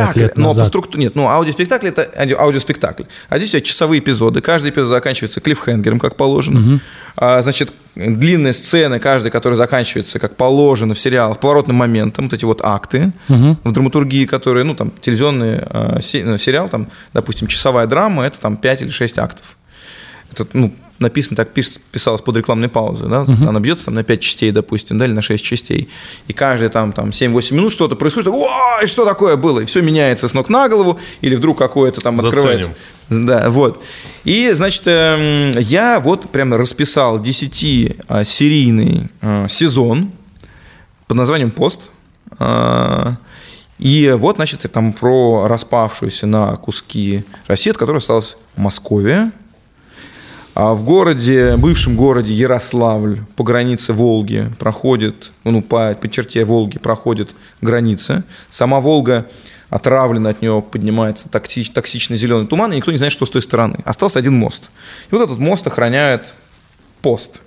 [SPEAKER 3] аудиоспектакль. Но по структуре нет. Ну, аудиоспектакль это ауди- аудиоспектакль. А здесь у тебя часовые эпизоды. Каждый эпизод заканчивается клиффхенгером, как положено. А, значит, длинные сцены, каждый, который заканчивается, как положено в сериалах, поворотным моментом, вот эти вот акты в драматургии, которые, ну, там, телевизионный се- ну, сериал, там, допустим, часовая драма, это там 5 или 6 актов. Это, ну, написано так, пис- писалось под рекламной паузой, да, она бьется там на 5 частей, допустим, да, или на 6 частей, и каждые там, там 7-8 минут что-то происходит, ой, что такое было, и все меняется с ног на голову, или вдруг какое-то там
[SPEAKER 2] Заценим.
[SPEAKER 3] открывается. Да, вот. И, значит, эм, я вот прямо расписал 10-серийный э, сезон под названием «Пост», А, и вот, значит, там про распавшуюся на куски Россию, от которой осталась Московия. А в городе, бывшем городе Ярославль, по границе Волги проходит, ну, по, по черте Волги проходит граница. Сама Волга отравлена, от нее поднимается токсич, токсичный зеленый туман, и никто не знает, что с той стороны. Остался один мост. И вот этот мост охраняет пост.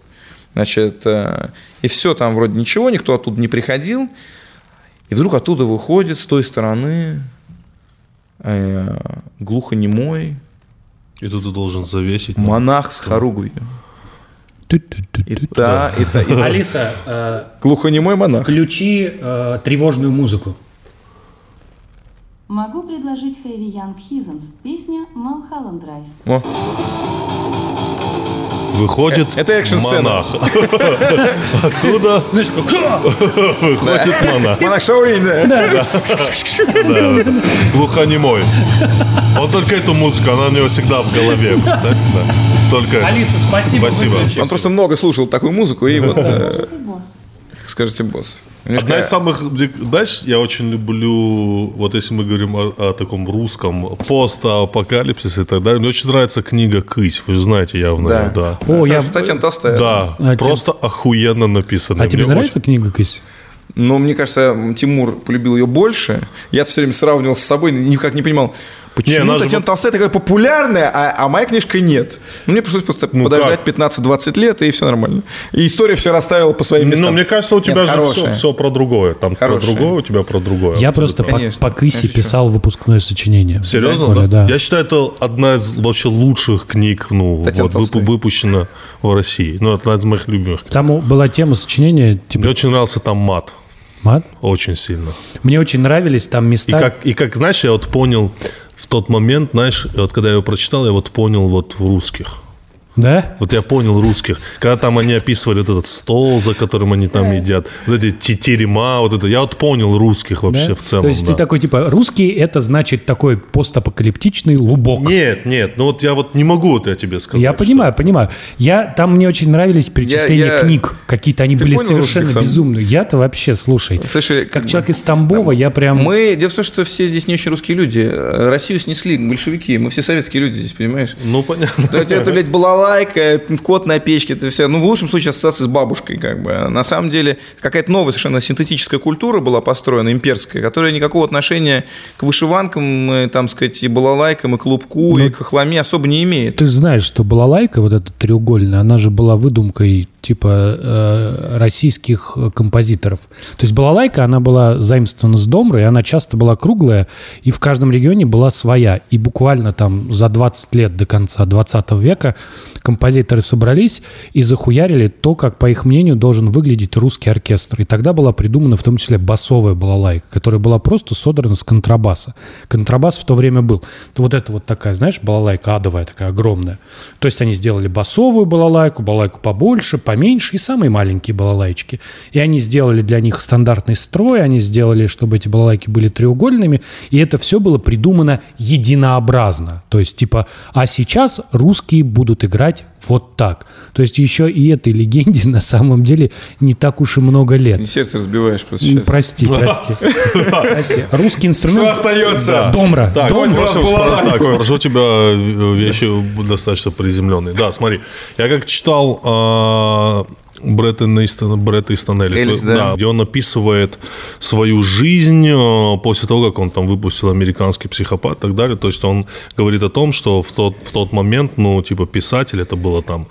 [SPEAKER 3] Значит, э, и все там вроде ничего, никто оттуда не приходил. И вдруг оттуда выходит с той стороны э, глухонемой
[SPEAKER 2] И тут ты должен завесить. на-
[SPEAKER 3] монах с хоругвью.
[SPEAKER 1] Ту-ту-ту-ту.
[SPEAKER 3] И та, и та, и та.
[SPEAKER 1] Алиса, э,
[SPEAKER 3] Глухонемой монах.
[SPEAKER 1] включи э, тревожную музыку.
[SPEAKER 5] Могу предложить Heavy Young Heathens песня Drive.
[SPEAKER 3] О,
[SPEAKER 2] Выходит
[SPEAKER 3] Это экшн-сцена.
[SPEAKER 2] монах. Оттуда
[SPEAKER 1] Знаешь, как, «Ха!»
[SPEAKER 2] выходит монах.
[SPEAKER 3] монах Шаолинь, да.
[SPEAKER 2] Да. Глухонемой. Он только эту музыку, она у него всегда в голове. Только это.
[SPEAKER 1] Алиса, спасибо.
[SPEAKER 2] Спасибо.
[SPEAKER 3] Он просто много слушал такую музыку, и вот, э,
[SPEAKER 5] Скажите, босс.
[SPEAKER 3] Босс.
[SPEAKER 2] Одна из самых, знаешь, я очень люблю, вот если мы говорим о, о таком русском постапокалипсисе и так далее, мне очень нравится книга «Кысь», вы же знаете явно,
[SPEAKER 3] Да.
[SPEAKER 2] да.
[SPEAKER 1] О, я...
[SPEAKER 3] Хорошо, Татьяна Толстая.
[SPEAKER 2] Да,
[SPEAKER 1] А
[SPEAKER 2] просто охуенно написано.
[SPEAKER 1] А тебе
[SPEAKER 2] Мне
[SPEAKER 1] нравится книга Кысь?
[SPEAKER 3] Но мне кажется, Тимур полюбил ее больше. Я все время сравнивал с собой, никак не понимал, Почему
[SPEAKER 2] же
[SPEAKER 3] Татьяна
[SPEAKER 2] вот-
[SPEAKER 3] Толстая такая популярная, а, а моя книжка нет? Ну, мне пришлось просто
[SPEAKER 2] Ну,
[SPEAKER 3] подождать
[SPEAKER 2] как?
[SPEAKER 3] 15-20 лет, и все нормально. И история все расставила по своим местам.
[SPEAKER 2] Ну, мне кажется, у тебя
[SPEAKER 3] Нет,
[SPEAKER 2] же
[SPEAKER 3] хорошая.
[SPEAKER 2] все, про другое. Там
[SPEAKER 3] Хорошая.
[SPEAKER 2] про другое, у тебя про другое.
[SPEAKER 1] Я просто по,
[SPEAKER 3] Конечно,
[SPEAKER 1] по Кысе писал выпускное сочинение.
[SPEAKER 2] Серьезно,
[SPEAKER 1] школе,
[SPEAKER 2] да? Я считаю, это одна из вообще лучших книг, ну,
[SPEAKER 3] Татьяна
[SPEAKER 2] вот, вып- выпущена в России. Ну, одна из моих любимых. книг.
[SPEAKER 1] Там была тема сочинения,
[SPEAKER 2] Мне
[SPEAKER 1] типа,
[SPEAKER 2] очень нравился там мат.
[SPEAKER 1] мат.
[SPEAKER 2] Очень сильно.
[SPEAKER 1] Мне очень нравились там
[SPEAKER 2] И
[SPEAKER 1] места.
[SPEAKER 2] как, и как, знаешь, я вот понял в тот момент, знаешь, вот когда я его прочитал, я вот понял вот в русских.
[SPEAKER 1] Да?
[SPEAKER 2] Вот я понял русских. Когда там они описывали вот этот стол, за которым они там едят, вот эти те- терема, вот это. Я вот понял русских вообще
[SPEAKER 1] Да?
[SPEAKER 2] в целом.
[SPEAKER 1] То есть
[SPEAKER 2] да.
[SPEAKER 1] ты такой, типа, русский это значит такой постапокалиптичный лубок.
[SPEAKER 2] Нет, нет, ну вот я вот не могу вот я тебе сказать.
[SPEAKER 1] Я
[SPEAKER 2] что-
[SPEAKER 1] понимаю, понимаю. Я, там мне очень нравились перечисления
[SPEAKER 3] я-
[SPEAKER 1] книг. Какие-то они
[SPEAKER 3] Ты
[SPEAKER 1] были
[SPEAKER 3] понял
[SPEAKER 1] совершенно
[SPEAKER 3] русских
[SPEAKER 1] безумные. Я-то вообще, слушай,
[SPEAKER 3] Слушай,
[SPEAKER 1] как
[SPEAKER 3] как
[SPEAKER 1] человек из Тамбова, я прям...
[SPEAKER 3] Мы, дело в том, что все здесь не очень русские люди. Россию снесли большевики. Мы все советские люди здесь, понимаешь?
[SPEAKER 2] Ну, понятно.
[SPEAKER 3] То есть это, блядь, балалайка, кот на печке, это все. Ну, в лучшем случае ассоциация с бабушкой, как бы. А на самом деле, какая-то новая совершенно синтетическая культура была построена, имперская, которая никакого отношения к вышиванкам, э, там, сказать, и балалайкам, и клубку, и к хламе особо не имеет.
[SPEAKER 1] Ты знаешь, что балалайка, вот эта треугольная, она же была выдумкой типа э, российских композиторов. То есть балалайка, она была заимствована с домры, и она часто была круглая, и в каждом регионе была своя. И буквально там за 20 лет до конца 20 века композиторы собрались и захуярили то, как, по их мнению, должен выглядеть русский оркестр. И тогда была придумана в том числе басовая балалайка, которая была просто содрана с контрабаса. Контрабас в то время был. Вот это вот такая, знаешь, балалайка адовая, такая огромная. То есть они сделали басовую балалайку, балалайку побольше, поменьше и самые маленькие балалайчики. И они сделали для них стандартный строй, они сделали, чтобы эти балалайки были треугольными, и это все было придумано единообразно. То есть типа, а сейчас русские будут играть вот так. То есть еще и этой легенде на самом деле не так уж и много лет.
[SPEAKER 3] И сердце разбиваешь просто сейчас.
[SPEAKER 1] Прости, прости. Прости. Русский инструмент.
[SPEAKER 3] Что остается?
[SPEAKER 1] Домра.
[SPEAKER 2] Так,
[SPEAKER 1] Домра.
[SPEAKER 2] Так, спрошу тебя э, вещи достаточно приземленные. Да, смотри, я как читал а, Бретта Эйстона, Бретта Эйстона Эллиса,
[SPEAKER 3] Эллис, да.
[SPEAKER 2] где он описывает свою жизнь э, после того, как он там выпустил «Американский психопат» и так далее. То есть он говорит о том, что в тот, в тот момент, ну, типа, писатель, это было там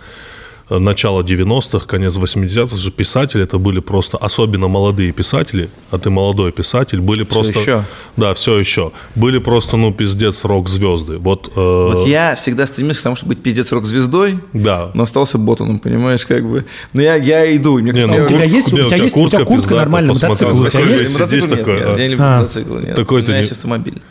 [SPEAKER 2] начало 90-х, конец 80-х, же писатели это были просто, особенно молодые писатели, а ты молодой писатель, были просто...
[SPEAKER 3] еще.
[SPEAKER 2] Да, все еще. Были просто, ну, пиздец, рок-звезды. Вот, э,
[SPEAKER 3] Вот я всегда стремился к тому, чтобы быть пиздец рок-звездой,
[SPEAKER 2] Да.
[SPEAKER 3] но остался ботаном, понимаешь, как бы. Но я, я иду, мне
[SPEAKER 2] Не,
[SPEAKER 3] кажется,
[SPEAKER 2] ну,
[SPEAKER 3] я
[SPEAKER 1] у тебя
[SPEAKER 2] куртка-
[SPEAKER 1] есть- у тебя есть- у тебя куртка нормальная, мотоцикл у тебя есть?
[SPEAKER 2] сидишь
[SPEAKER 3] Мотоцикл нет,
[SPEAKER 2] такой,
[SPEAKER 3] нет,
[SPEAKER 2] а.
[SPEAKER 3] я не люблю
[SPEAKER 1] А.
[SPEAKER 3] мотоциклы, нет.
[SPEAKER 2] Такой
[SPEAKER 3] У меня
[SPEAKER 2] не-
[SPEAKER 3] есть автомобиль.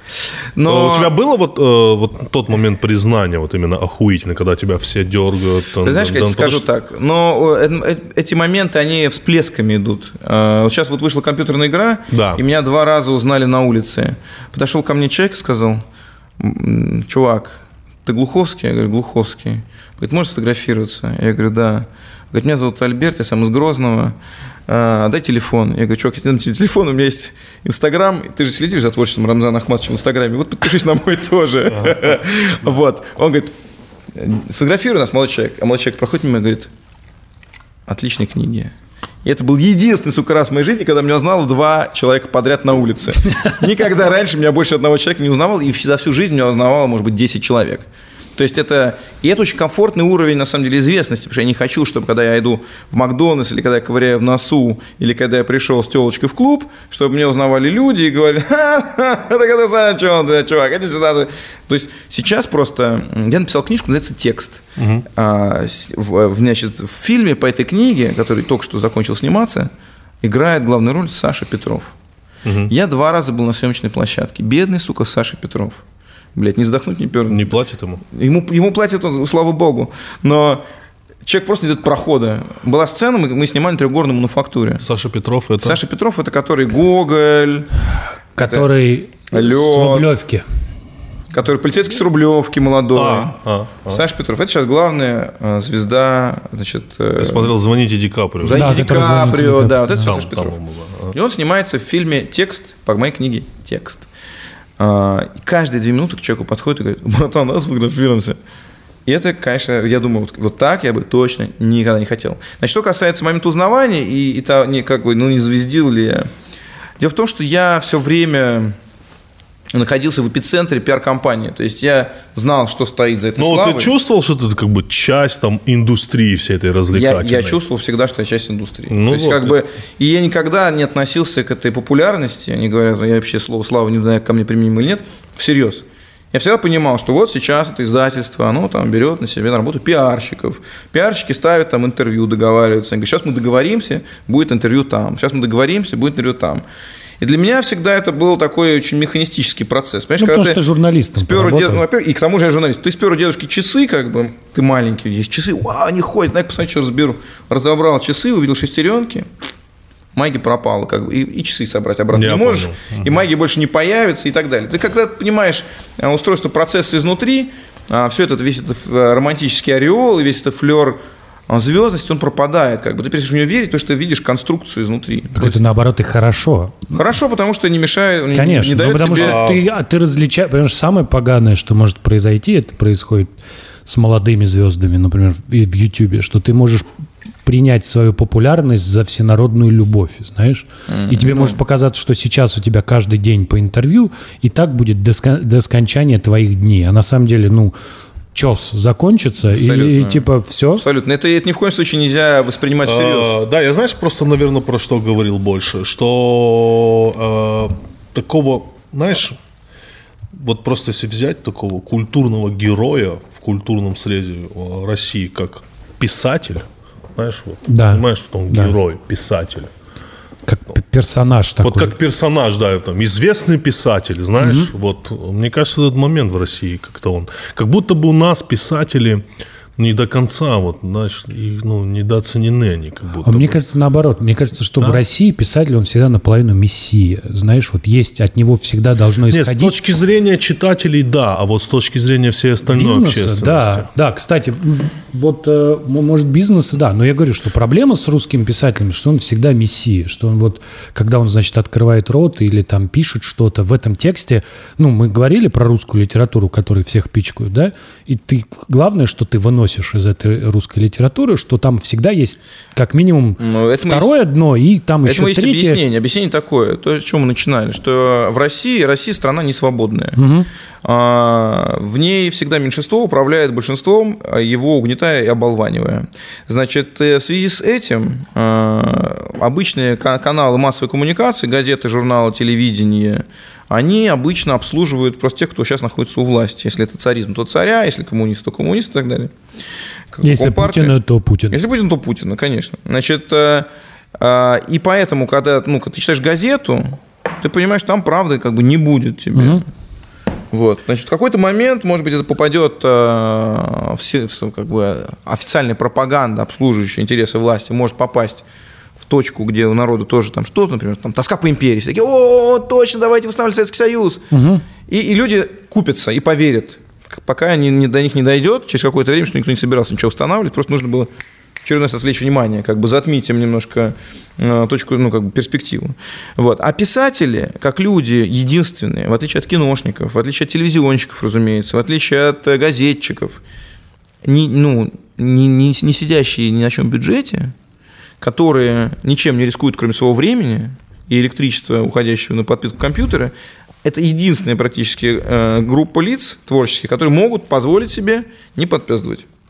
[SPEAKER 2] Но
[SPEAKER 3] Но
[SPEAKER 2] у тебя было вот, э, вот тот момент признания, вот именно охуительный, когда тебя все дергают?
[SPEAKER 3] Ты знаешь, как я тебе
[SPEAKER 2] там,
[SPEAKER 3] скажу так, но э, э, эти моменты, они всплесками идут. Сейчас вот вышла компьютерная игра,
[SPEAKER 2] Да.
[SPEAKER 3] и меня два раза узнали на улице. Подошел ко мне человек и сказал, «М, чувак, ты Глуховский? Я говорю, Глуховский. Говорит, можешь сфотографироваться? Я говорю, да. Говорит, меня зовут Альберт, я сам из Грозного. А, дай телефон. Я говорю, чувак, я тебе телефон, у меня есть Инстаграм. Ты же следишь за творчеством Рамзана Ахматовича в Инстаграме. Вот подпишись на мой тоже. Вот. Он говорит, сфотографируй нас, молодой человек. А молодой человек проходит мимо и говорит, отличные книги. И это был единственный, сука, раз в моей жизни, когда меня узнало два человека подряд на улице. Никогда раньше меня больше одного человека не узнавал, и за всю жизнь меня узнавало, может быть, 10 человек. То есть это, и это очень комфортный уровень, на самом деле, известности, потому что я не хочу, чтобы когда я иду в Макдональдс, или когда я ковыряю в носу, или когда я пришел с телочкой в клуб, чтобы меня узнавали люди и говорили, ха-ха, это когда знаешь, что он, да, чувак, иди сюда. То есть сейчас просто, я написал книжку, называется «Текст». А, в, значит, в фильме по этой книге, который только что закончил сниматься, играет главную роль Саша Петров. Я два раза был на съемочной площадке. Бедный, сука, Саша Петров. Блять, не вздохнуть, не пернуть.
[SPEAKER 2] Не платит ему?
[SPEAKER 3] Ему, ему платят, он, слава богу. Но человек просто не идет прохода. Была сцена, мы, мы снимали на трехгорной мануфактуре.
[SPEAKER 2] Саша Петров это...
[SPEAKER 3] Саша Петров это который Гоголь,
[SPEAKER 1] Который
[SPEAKER 3] Лёд.
[SPEAKER 1] с Рублевки.
[SPEAKER 3] который полицейский с Рублевки молодой.
[SPEAKER 2] А, а, а.
[SPEAKER 3] Саша Петров. Это сейчас главная э, звезда, значит, э,
[SPEAKER 2] Я смотрел «Звоните Ди Каприо».
[SPEAKER 3] Звоните
[SPEAKER 1] Да,
[SPEAKER 3] Ди
[SPEAKER 1] который «Звоните Ди
[SPEAKER 3] Каприо,
[SPEAKER 1] Каприо».
[SPEAKER 3] да, вот это
[SPEAKER 2] Там,
[SPEAKER 3] Саша Петров.
[SPEAKER 2] по-моему, да.
[SPEAKER 3] И он снимается в фильме «Текст», по моей книге «Текст». А, и каждые две минуты к человеку подходит и говорит, братан, давай сфотографируемся. И это, конечно, я думаю, вот, вот так я бы точно никогда не хотел. Значит, что касается момента узнавания, и, и то, не, как бы, ну, не звездил ли я. Дело в том, что я все время находился в эпицентре пиар-компании. То есть я знал, что стоит за этой
[SPEAKER 2] Ну,
[SPEAKER 3] славой.
[SPEAKER 2] ты чувствовал, что ты как бы часть там индустрии всей этой
[SPEAKER 3] я,
[SPEAKER 2] развлекательной?
[SPEAKER 3] я чувствовал всегда, что я часть индустрии.
[SPEAKER 2] Ну
[SPEAKER 3] То есть,
[SPEAKER 2] вот,
[SPEAKER 3] как бы, и я никогда не относился к этой популярности, они говорят, я вообще слово слава не знаю, ко мне применимо или нет, всерьез. Я всегда понимал, что вот сейчас это издательство, оно там берет на себя на работу пиарщиков. Пиарщики ставят там интервью, договариваются. Они говорят, сейчас мы договоримся, будет интервью там. Сейчас мы договоримся, будет интервью там. И для меня всегда это был такой очень механистический процесс. Понимаешь,
[SPEAKER 1] Ну,
[SPEAKER 3] когда
[SPEAKER 1] потому что
[SPEAKER 3] ты
[SPEAKER 1] журналистом
[SPEAKER 3] спер у дед- ну, и к тому же я журналист. Ты спер у дедушки часы, как бы, ты маленький, есть часы, вау, они ходят, дай посмотреть, что разберу. Разобрал часы, увидел шестеренки, магия пропала, как бы, и, и часы собрать обратно
[SPEAKER 2] Я
[SPEAKER 3] не можешь,
[SPEAKER 2] понял.
[SPEAKER 3] и магия больше не появится и так далее. Ты когда понимаешь э, устройство процесса изнутри, все это, весь этот э, романтический ореол, и весь этот флер э, звездности, он пропадает, как бы. Ты перестаешь в нее верить, потому что ты видишь конструкцию изнутри.
[SPEAKER 1] Так это наоборот и хорошо.
[SPEAKER 3] Хорошо, потому что не мешает, не-
[SPEAKER 1] Конечно,
[SPEAKER 3] не
[SPEAKER 1] ну,
[SPEAKER 3] дает
[SPEAKER 1] потому
[SPEAKER 3] тебе...
[SPEAKER 1] что ты, а, ты различаешь, потому что самое поганое, что может произойти, это происходит с молодыми звездами, например, в в Ютубе, что ты можешь принять свою популярность за всенародную любовь, знаешь? И тебе может показаться, что сейчас у тебя каждый день по интервью, и так будет до, ска- до скончания твоих дней. А на самом деле, ну, чес закончится, и,
[SPEAKER 3] Абсолютно.
[SPEAKER 1] и типа все.
[SPEAKER 3] Абсолютно. Это, это ни в коем случае нельзя воспринимать всерьез.
[SPEAKER 2] А, Да, я знаешь, просто, наверное, про что говорил больше, что э, такого, знаешь, вот просто если взять такого культурного героя в культурном срезе э, России, как писатель, знаешь, вот,
[SPEAKER 1] Да.
[SPEAKER 2] понимаешь, что он
[SPEAKER 1] Да.
[SPEAKER 2] герой, писатель.
[SPEAKER 1] Как персонаж такой.
[SPEAKER 2] Вот как персонаж, да, там, известный писатель, знаешь, вот, мне кажется, этот момент в России как-то он, как будто бы у нас писатели не до конца, вот, знаешь, и, ну, недооценены они, как будто
[SPEAKER 1] А мне
[SPEAKER 2] бы.
[SPEAKER 1] кажется, наоборот. Мне кажется, что в России писатель, он всегда наполовину мессия. Знаешь, вот есть, от него всегда должно
[SPEAKER 2] Нет, с
[SPEAKER 1] исходить...
[SPEAKER 2] точки зрения читателей, да, а вот с точки зрения всей остальной
[SPEAKER 1] бизнеса,
[SPEAKER 2] общественности.
[SPEAKER 1] да, да. Кстати, вот, э, может, бизнеса, да. Но я говорю, что проблема с русским писателем, что он всегда мессия, что он вот, когда он, значит, открывает рот или там пишет что-то в этом тексте, ну, мы говорили про русскую литературу, которую всех пичкают, да, и ты, главное, что ты выносишь из этой русской литературы, что там всегда есть как минимум
[SPEAKER 3] Ну, это
[SPEAKER 1] второе дно и там еще
[SPEAKER 3] Этому есть
[SPEAKER 1] третье.
[SPEAKER 3] объяснение. Объяснение такое, то, с чего мы начинали, что в России, Россия страна не свободная. А, В ней всегда меньшинство управляет большинством, а его угнетая и оболванивая. Значит, э, в связи с этим а, обычные ка- каналы массовой коммуникации, газеты, журналы, телевидение, они обычно обслуживают просто тех, кто сейчас находится у власти. Если это царизм, то царя, если коммунист, то коммунист и так далее.
[SPEAKER 1] Если
[SPEAKER 3] Компартия.
[SPEAKER 1] Путин, то Путин.
[SPEAKER 3] Если Путин, то Путин, конечно. Значит, э, э, и поэтому, когда ну, ты читаешь газету, ты понимаешь, там правды как бы не будет тебе. Вот, значит, в какой-то момент, может быть, это попадет э, в, в, как бы, официальная пропаганда, обслуживающая интересы власти, может попасть в точку, где у народа тоже там что-то, например, там тоска по империи. Все такие, о, точно, давайте восстанавливать Советский Союз. И, и люди купятся и поверят. Пока они, не, до них не дойдет, через какое-то время, что никто не собирался ничего устанавливать, просто нужно было очередной раз отвлечь внимание, как бы затмить им немножко э, точку, ну, как бы перспективу. Вот. А писатели, как люди единственные, в отличие от киношников, в отличие от телевизионщиков, разумеется, в отличие от э, газетчиков, не, ну, не, не, не сидящие ни на чем бюджете, которые ничем не рискуют, кроме своего времени и электричества, уходящего на подпитку компьютера, это единственная практически э, группа лиц творческих, которые могут позволить себе не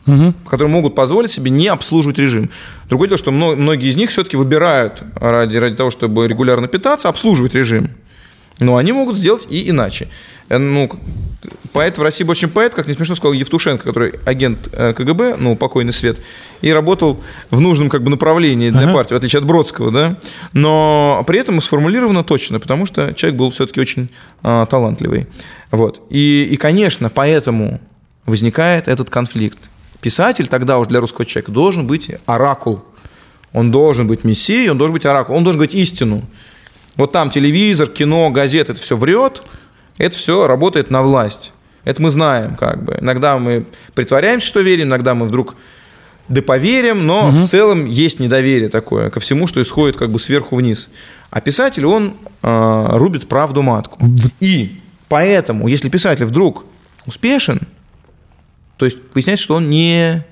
[SPEAKER 3] подписывать которые могут позволить себе не обслуживать режим. Другое дело, что мно- многие из них все-таки выбирают ради, ради того, чтобы регулярно питаться, обслуживать режим. Но они могут сделать и иначе. Э, Ну, поэт в России чем поэт, как не смешно сказал Евтушенко, который агент э, КГБ, ну, покойный свет, и работал в нужном как бы направлении для
[SPEAKER 1] Ага.
[SPEAKER 3] партии, в отличие от Бродского, да. Но при этом сформулировано точно, потому что человек был все-таки очень а, талантливый. Вот. И, и, конечно, поэтому возникает этот конфликт. Писатель тогда уже для русского человека должен быть оракул. Он должен быть мессией, он должен быть оракул, он должен говорить истину. Вот там телевизор, кино, газета, это все врет, это все работает на власть. Это мы знаем, как бы. Иногда мы притворяемся, что верим, иногда мы вдруг да поверим, но в целом есть недоверие такое ко всему, что исходит как бы сверху вниз. А писатель, он э, рубит правду матку. И поэтому, если писатель вдруг успешен, то есть выясняется, что он не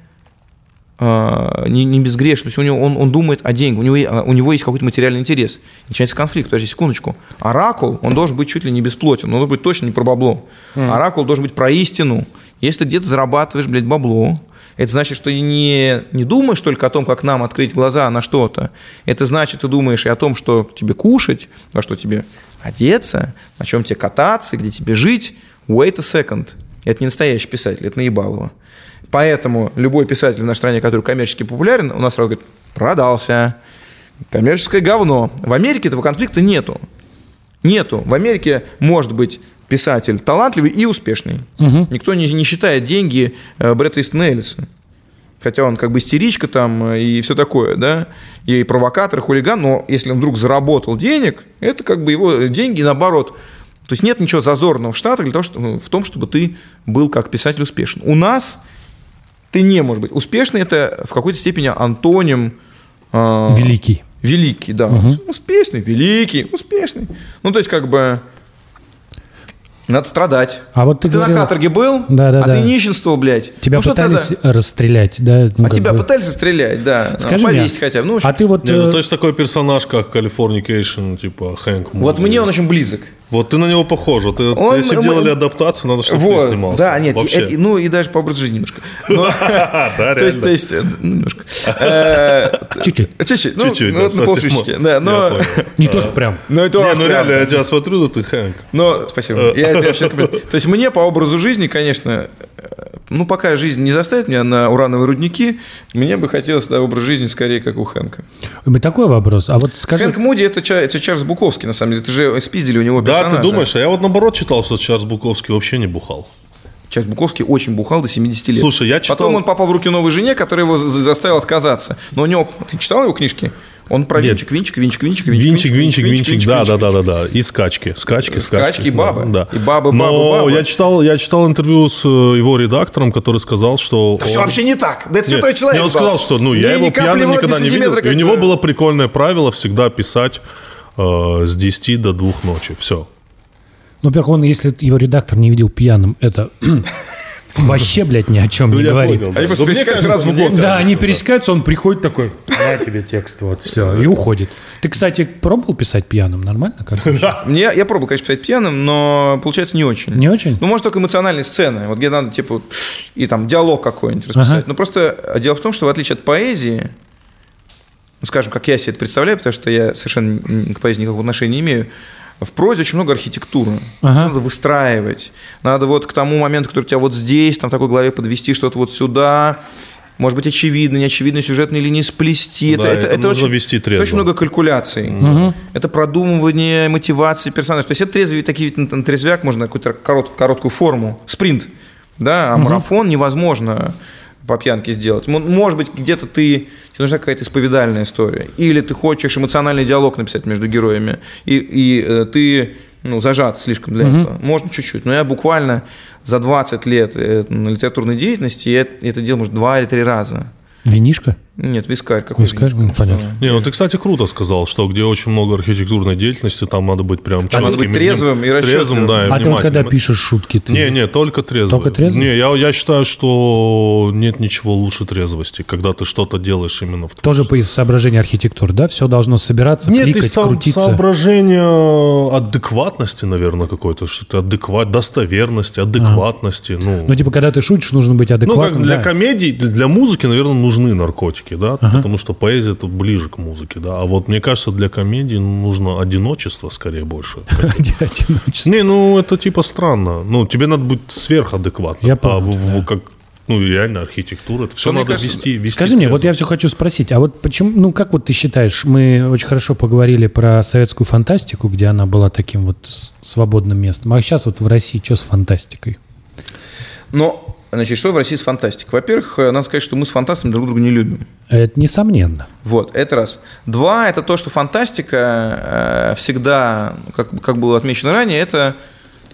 [SPEAKER 3] э, не, не безгрешен, то есть у него, он, он думает о деньгах, у него, а, у него есть какой-то материальный интерес. Начинается конфликт, подожди секундочку. Оракул, он должен быть чуть ли не бесплотен, он должен быть точно не про бабло. Оракул должен быть про истину. Если ты где-то зарабатываешь, блядь, бабло, это значит, что ты не, не думаешь только о том, как нам открыть глаза на что-то. Это значит, ты думаешь и о том, что тебе кушать, во что тебе одеться, на чем тебе кататься, где тебе жить. Wait a second. Это не настоящий писатель, это наебалово. Поэтому любой писатель в нашей стране, который коммерчески популярен, у нас сразу говорит, продался. Коммерческое говно. В Америке этого конфликта нету. Нету. В Америке может быть писатель талантливый и успешный. Никто не, не считает деньги э, Бретта Истона Эллиса. Хотя он как бы истеричка там э, и все такое, да, и провокатор, и хулиган, но если он вдруг заработал денег, это как бы его деньги наоборот. То есть нет ничего зазорного в Штатах для того, что, в том, чтобы ты был как писатель успешен. У нас ты не можешь быть. Успешный – это в какой-то степени антоним э,
[SPEAKER 1] Великий.
[SPEAKER 3] Великий, да. Успешный, великий, успешный. Ну, то есть, как бы, надо страдать.
[SPEAKER 1] А вот ты
[SPEAKER 3] Ты
[SPEAKER 1] говорил-
[SPEAKER 3] на каторге был,
[SPEAKER 1] Да, да,
[SPEAKER 3] а
[SPEAKER 1] да.
[SPEAKER 3] ты нищенствовал, блядь.
[SPEAKER 1] Тебя
[SPEAKER 3] ну, что
[SPEAKER 1] пытались
[SPEAKER 3] тогда?
[SPEAKER 1] расстрелять, да? ну,
[SPEAKER 3] А тебя
[SPEAKER 1] бы.
[SPEAKER 3] пытались стрелять, да.
[SPEAKER 1] Скажи мне,
[SPEAKER 3] повесить хотя бы. Ну, общем,
[SPEAKER 1] а ты вот...
[SPEAKER 2] Не, ну,
[SPEAKER 1] э,
[SPEAKER 2] то есть такой персонаж, как Californication, типа Хэнк Муди.
[SPEAKER 3] вот мне он очень близок.
[SPEAKER 2] Вот ты на него похож. Вот ты-
[SPEAKER 3] Он-
[SPEAKER 2] если бы делали адаптацию, надо, чтобы ты
[SPEAKER 3] Вот,
[SPEAKER 2] снимался.
[SPEAKER 3] да, нет,
[SPEAKER 2] Вообще.
[SPEAKER 3] это- ну и даже по образу жизни немножко. Но-
[SPEAKER 2] Да,
[SPEAKER 3] То есть,
[SPEAKER 2] реально.
[SPEAKER 3] то есть, э, немножко. Э,
[SPEAKER 1] Чуть-чуть.
[SPEAKER 3] Чуть-чуть, ну,
[SPEAKER 2] Чуть-чуть,
[SPEAKER 3] ну,
[SPEAKER 2] да,
[SPEAKER 3] вот на полшишечки, да, но...
[SPEAKER 1] Не то, что прям.
[SPEAKER 3] Ну, это
[SPEAKER 2] Не, ну реально,
[SPEAKER 3] да.
[SPEAKER 2] я тебя смотрю, ну ты Хэнк.
[SPEAKER 3] Но, спасибо. Я люблю. То есть мне по образу жизни, конечно, э, ну пока жизнь не заставит меня на урановые рудники, мне бы хотелось да, образ жизни скорее как у Хэнка.
[SPEAKER 1] И Такой вопрос. А вот скажи...
[SPEAKER 3] Хэнк Муди это, это Чарльз Буковский, на самом деле. Это же спиздили у него
[SPEAKER 2] Да,
[SPEAKER 3] персонажа.
[SPEAKER 2] ты думаешь, а я вот наоборот читал, что Чарльз Буковский вообще не бухал.
[SPEAKER 3] Чарльз Буковский очень бухал до 70 лет.
[SPEAKER 2] Слушай, я читал-
[SPEAKER 3] Потом он попал в руки новой жене, которая его за- заставила отказаться. Но у него... Ты читал его книжки? Он про
[SPEAKER 2] Нет.
[SPEAKER 3] винчик, винчик, винчик, винчик,
[SPEAKER 2] Винчик, винчик, винчик, да, да,
[SPEAKER 3] винчик.
[SPEAKER 2] да, да, да. И скачки, скачки, скачки.
[SPEAKER 3] Скачки и бабы.
[SPEAKER 2] Да.
[SPEAKER 3] И бабы,
[SPEAKER 2] Но
[SPEAKER 3] бабы, бабы.
[SPEAKER 2] я читал, я читал интервью с э, его редактором, который сказал, что
[SPEAKER 3] Да все
[SPEAKER 2] он-
[SPEAKER 3] вообще не так. Да это
[SPEAKER 2] Нет,
[SPEAKER 3] святой человек.
[SPEAKER 2] не, он сказал, что ну, я его пьяным никогда не видел. И у него
[SPEAKER 3] бы.
[SPEAKER 2] было прикольное правило всегда писать э, с 10 до 2 ночи. Все.
[SPEAKER 1] Ну, во-первых, он, если его редактор не видел пьяным, это вообще, блядь, ни о чем не говорит.
[SPEAKER 3] Они просто пересекаются раз в год.
[SPEAKER 1] Да, они пересекаются, он приходит такой, на тебе текст, вот, все, и уходит. Ты, кстати, пробовал писать пьяным? Нормально? Как?
[SPEAKER 3] Мне, я пробовал, конечно, писать пьяным, но получается не очень.
[SPEAKER 1] Не очень?
[SPEAKER 3] Ну, может, только эмоциональные сцены, вот где надо, типа, и там диалог какой-нибудь расписать.
[SPEAKER 1] Ага.
[SPEAKER 3] Но просто а, дело в том, что в отличие от поэзии, ну, скажем, как я себе это представляю, потому что я совершенно к поэзии никакого отношения не имею, в прозе очень много архитектуры.
[SPEAKER 1] Ага.
[SPEAKER 3] Надо выстраивать. Надо вот к тому моменту, который у тебя вот здесь, там в такой голове подвести что-то вот сюда. Может быть, очевидно, неочевидные сюжетные линии сплести.
[SPEAKER 2] Да, это нужно вести
[SPEAKER 3] это очень много калькуляций. Это продумывание мотивации персонажа. То есть это трезвый, такие, на трезвяк можно какую-то корот- короткую форму, спринт. Да, а марафон невозможно по пьянке сделать. Может быть, где-то ты тебе нужна какая-то исповедальная история. Или ты хочешь эмоциональный диалог написать между героями, и, и, э, ты ну, зажат слишком для этого. Можно чуть-чуть. Но я буквально за 20 лет э, литературной деятельности я это делал, может, два или три раза.
[SPEAKER 1] Винишка?
[SPEAKER 3] Нет, вискарь какой
[SPEAKER 1] Вискарь, ну, понятно.
[SPEAKER 2] Не, ну ты, кстати, круто сказал, что где очень много архитектурной деятельности, там надо быть прям
[SPEAKER 3] Надо
[SPEAKER 2] четким.
[SPEAKER 3] быть трезвым и
[SPEAKER 2] Трезвым, да, и
[SPEAKER 1] А ты вот
[SPEAKER 2] внимательным.
[SPEAKER 1] когда пишешь шутки, ты...
[SPEAKER 2] Не, не, только трезвый.
[SPEAKER 1] Только трезвый?
[SPEAKER 2] Не, я, я считаю, что нет ничего лучше трезвости, когда ты что-то делаешь именно в
[SPEAKER 1] Тоже по из соображения архитектуры, да? Все должно собираться,
[SPEAKER 2] Нет,
[SPEAKER 1] кликать,
[SPEAKER 2] из со-
[SPEAKER 1] крутиться.
[SPEAKER 2] соображения адекватности, наверное, какой-то, что-то адекват, достоверности, адекватности, ну...
[SPEAKER 1] Ну, типа, когда ты шутишь, нужно быть
[SPEAKER 2] Ну,
[SPEAKER 1] адекватным.
[SPEAKER 2] как для
[SPEAKER 1] да.
[SPEAKER 2] комедий, для музыки, наверное, нужны наркотики, да, потому что поэзия это ближе к музыке, да. А вот мне кажется, для комедий нужно одиночество скорее больше.
[SPEAKER 1] Одиночество.
[SPEAKER 2] Не, ну это типа странно. Ну, тебе надо быть сверхадекватным.
[SPEAKER 1] Я
[SPEAKER 2] а в- в- как, ну, реально архитектура, это все
[SPEAKER 3] мне
[SPEAKER 2] надо
[SPEAKER 3] кажется,
[SPEAKER 2] вести, вести.
[SPEAKER 1] Скажи мне, вот
[SPEAKER 2] трезво.
[SPEAKER 1] я все хочу спросить, а вот почему, ну как вот ты считаешь, мы очень хорошо поговорили про советскую фантастику, где она была таким вот свободным местом, а сейчас вот в России что с фантастикой?
[SPEAKER 3] Но, значит, что в России с фантастикой? Во-первых, э, надо сказать, что мы с фантастами друг друга не любим.
[SPEAKER 1] Это несомненно.
[SPEAKER 3] Вот, это раз. Два, это то, что фантастика э, всегда, как, как было отмечено ранее, это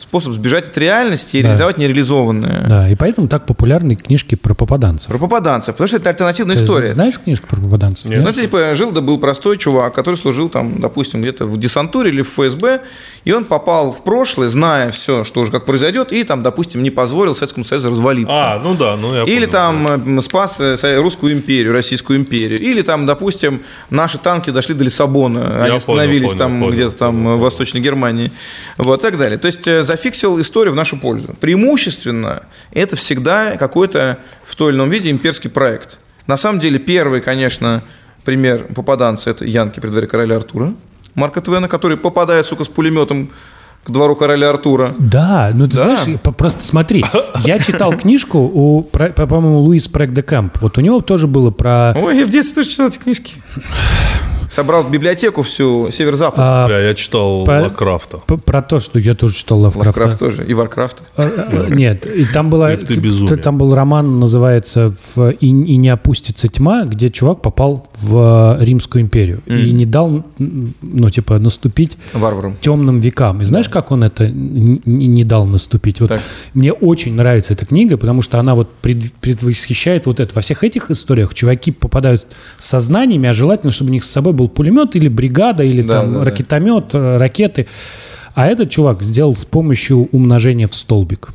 [SPEAKER 3] способ сбежать от реальности и
[SPEAKER 1] Да.
[SPEAKER 3] реализовать нереализованное.
[SPEAKER 1] Да, и поэтому так популярны книжки про попаданцев.
[SPEAKER 3] Про попаданцев, потому что это альтернативная
[SPEAKER 1] Ты
[SPEAKER 3] история.
[SPEAKER 1] знаешь книжку про попаданцев?
[SPEAKER 2] Нет.
[SPEAKER 3] Ну, это типа жил, да был простой чувак, который служил там, допустим, где-то в десантуре или в ФСБ, и он попал в прошлое, зная все, что уже как произойдет, и там, допустим, не позволил Советскому Союзу развалиться.
[SPEAKER 2] А, ну да, ну я
[SPEAKER 3] Или
[SPEAKER 2] понял.
[SPEAKER 3] там э, спас э, русскую империю, Российскую империю. Или там, допустим, наши танки дошли до Лиссабона, они
[SPEAKER 2] понял,
[SPEAKER 3] остановились
[SPEAKER 2] понял,
[SPEAKER 3] там
[SPEAKER 2] понял,
[SPEAKER 3] где-то там
[SPEAKER 2] понял,
[SPEAKER 3] в. Восточной Германии. Вот, и так далее. То есть э, зафиксил историю в нашу пользу. Преимущественно это всегда какой-то в той или ином виде имперский проект. На самом деле первый, конечно, пример попаданца – это Янки при дворе короля Артура, Марка Твена, который попадает, сука, с пулеметом к двору короля Артура.
[SPEAKER 1] Да, ну ты
[SPEAKER 3] Да.
[SPEAKER 1] знаешь, просто смотри, я читал книжку у, по-моему, Луис Прек де Камп. Вот у него тоже было про...
[SPEAKER 3] Ой, я в детстве тоже читал эти книжки. Собрал в библиотеку всю северо-запад.
[SPEAKER 1] а,
[SPEAKER 2] Бля, я читал
[SPEAKER 1] по-
[SPEAKER 2] Лавкрафта.
[SPEAKER 1] п- про то, что я тоже читал Лавкрафта.
[SPEAKER 3] Лавкрафт тоже. И Варкрафт.
[SPEAKER 1] А, а, Нет, и там была,
[SPEAKER 2] Ты-
[SPEAKER 1] там был роман, называется в «И, и не опустится тьма», где чувак попал в э, Римскую империю и не дал, ну типа, наступить
[SPEAKER 3] Варваром.
[SPEAKER 1] темным векам. И знаешь, как он это не, не дал наступить? Вот
[SPEAKER 3] Так.
[SPEAKER 1] мне очень нравится эта книга, потому что она вот пред- предвосхищает вот это. Во всех этих историях чуваки попадают со знаниями, а желательно, чтобы у них с собой был пулемет или бригада, или
[SPEAKER 3] Да,
[SPEAKER 1] там
[SPEAKER 3] да, да.
[SPEAKER 1] ракетомет, э, ракеты. А этот чувак сделал с помощью умножения в столбик.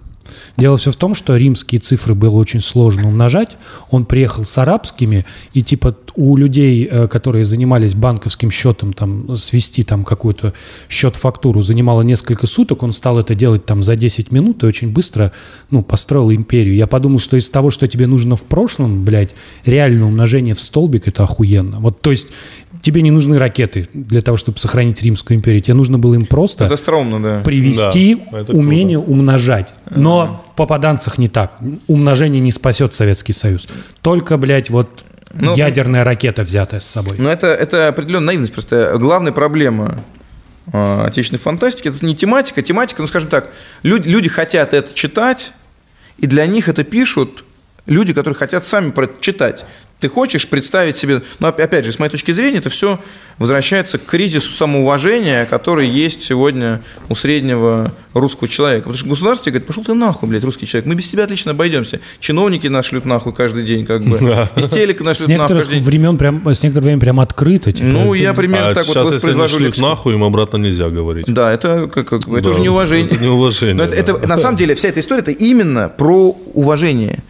[SPEAKER 1] Дело все в том, что римские цифры было очень сложно умножать. Он приехал с арабскими, и типа у людей, э, которые занимались банковским счетом, там, свести там какую-то счет-фактуру занимало несколько суток, он стал это делать там за 10 минут и очень быстро, ну, построил империю. Я подумал, что из того, что тебе нужно в прошлом, блядь, реальное умножение в столбик, это охуенно. Вот, то есть тебе не нужны ракеты для того, чтобы сохранить Римскую империю. Тебе нужно было им просто
[SPEAKER 3] Это остроумно, да.
[SPEAKER 1] привести
[SPEAKER 2] Да, это
[SPEAKER 1] умение умножать. Но попаданцах не так. Умножение не спасет Советский Союз. Только, блядь, вот
[SPEAKER 3] Ну,
[SPEAKER 1] ядерная ракета, взятая с собой.
[SPEAKER 3] Но это, это определенная наивность. Просто главная проблема э, отечественной фантастики это не тематика. Тематика, ну скажем так, люди, люди хотят это читать, и для них это пишут люди, которые хотят сами про это читать. Ты хочешь представить себе, но оп- опять же, с моей точки зрения, это все возвращается к кризису самоуважения, который есть сегодня у среднего русского человека. Потому что государство говорит, пошел ты нахуй, блядь, русский человек, мы без тебя отлично обойдемся. Чиновники нас шлют нахуй каждый день, как бы. Из телека нас шлют нахуй каждый день.
[SPEAKER 1] времен прям, с некоторых времен прям открыто. типа,
[SPEAKER 3] Ну, я примерно
[SPEAKER 2] А
[SPEAKER 3] так вот
[SPEAKER 2] сейчас, если они
[SPEAKER 3] воспроизвожу
[SPEAKER 2] шлют
[SPEAKER 3] лексику.
[SPEAKER 2] нахуй, им обратно нельзя говорить.
[SPEAKER 3] Да, это, как, как это
[SPEAKER 2] Да,
[SPEAKER 3] уже неуважение.
[SPEAKER 2] это неуважение,
[SPEAKER 3] Но это, это на самом деле вся эта история это именно про уважение.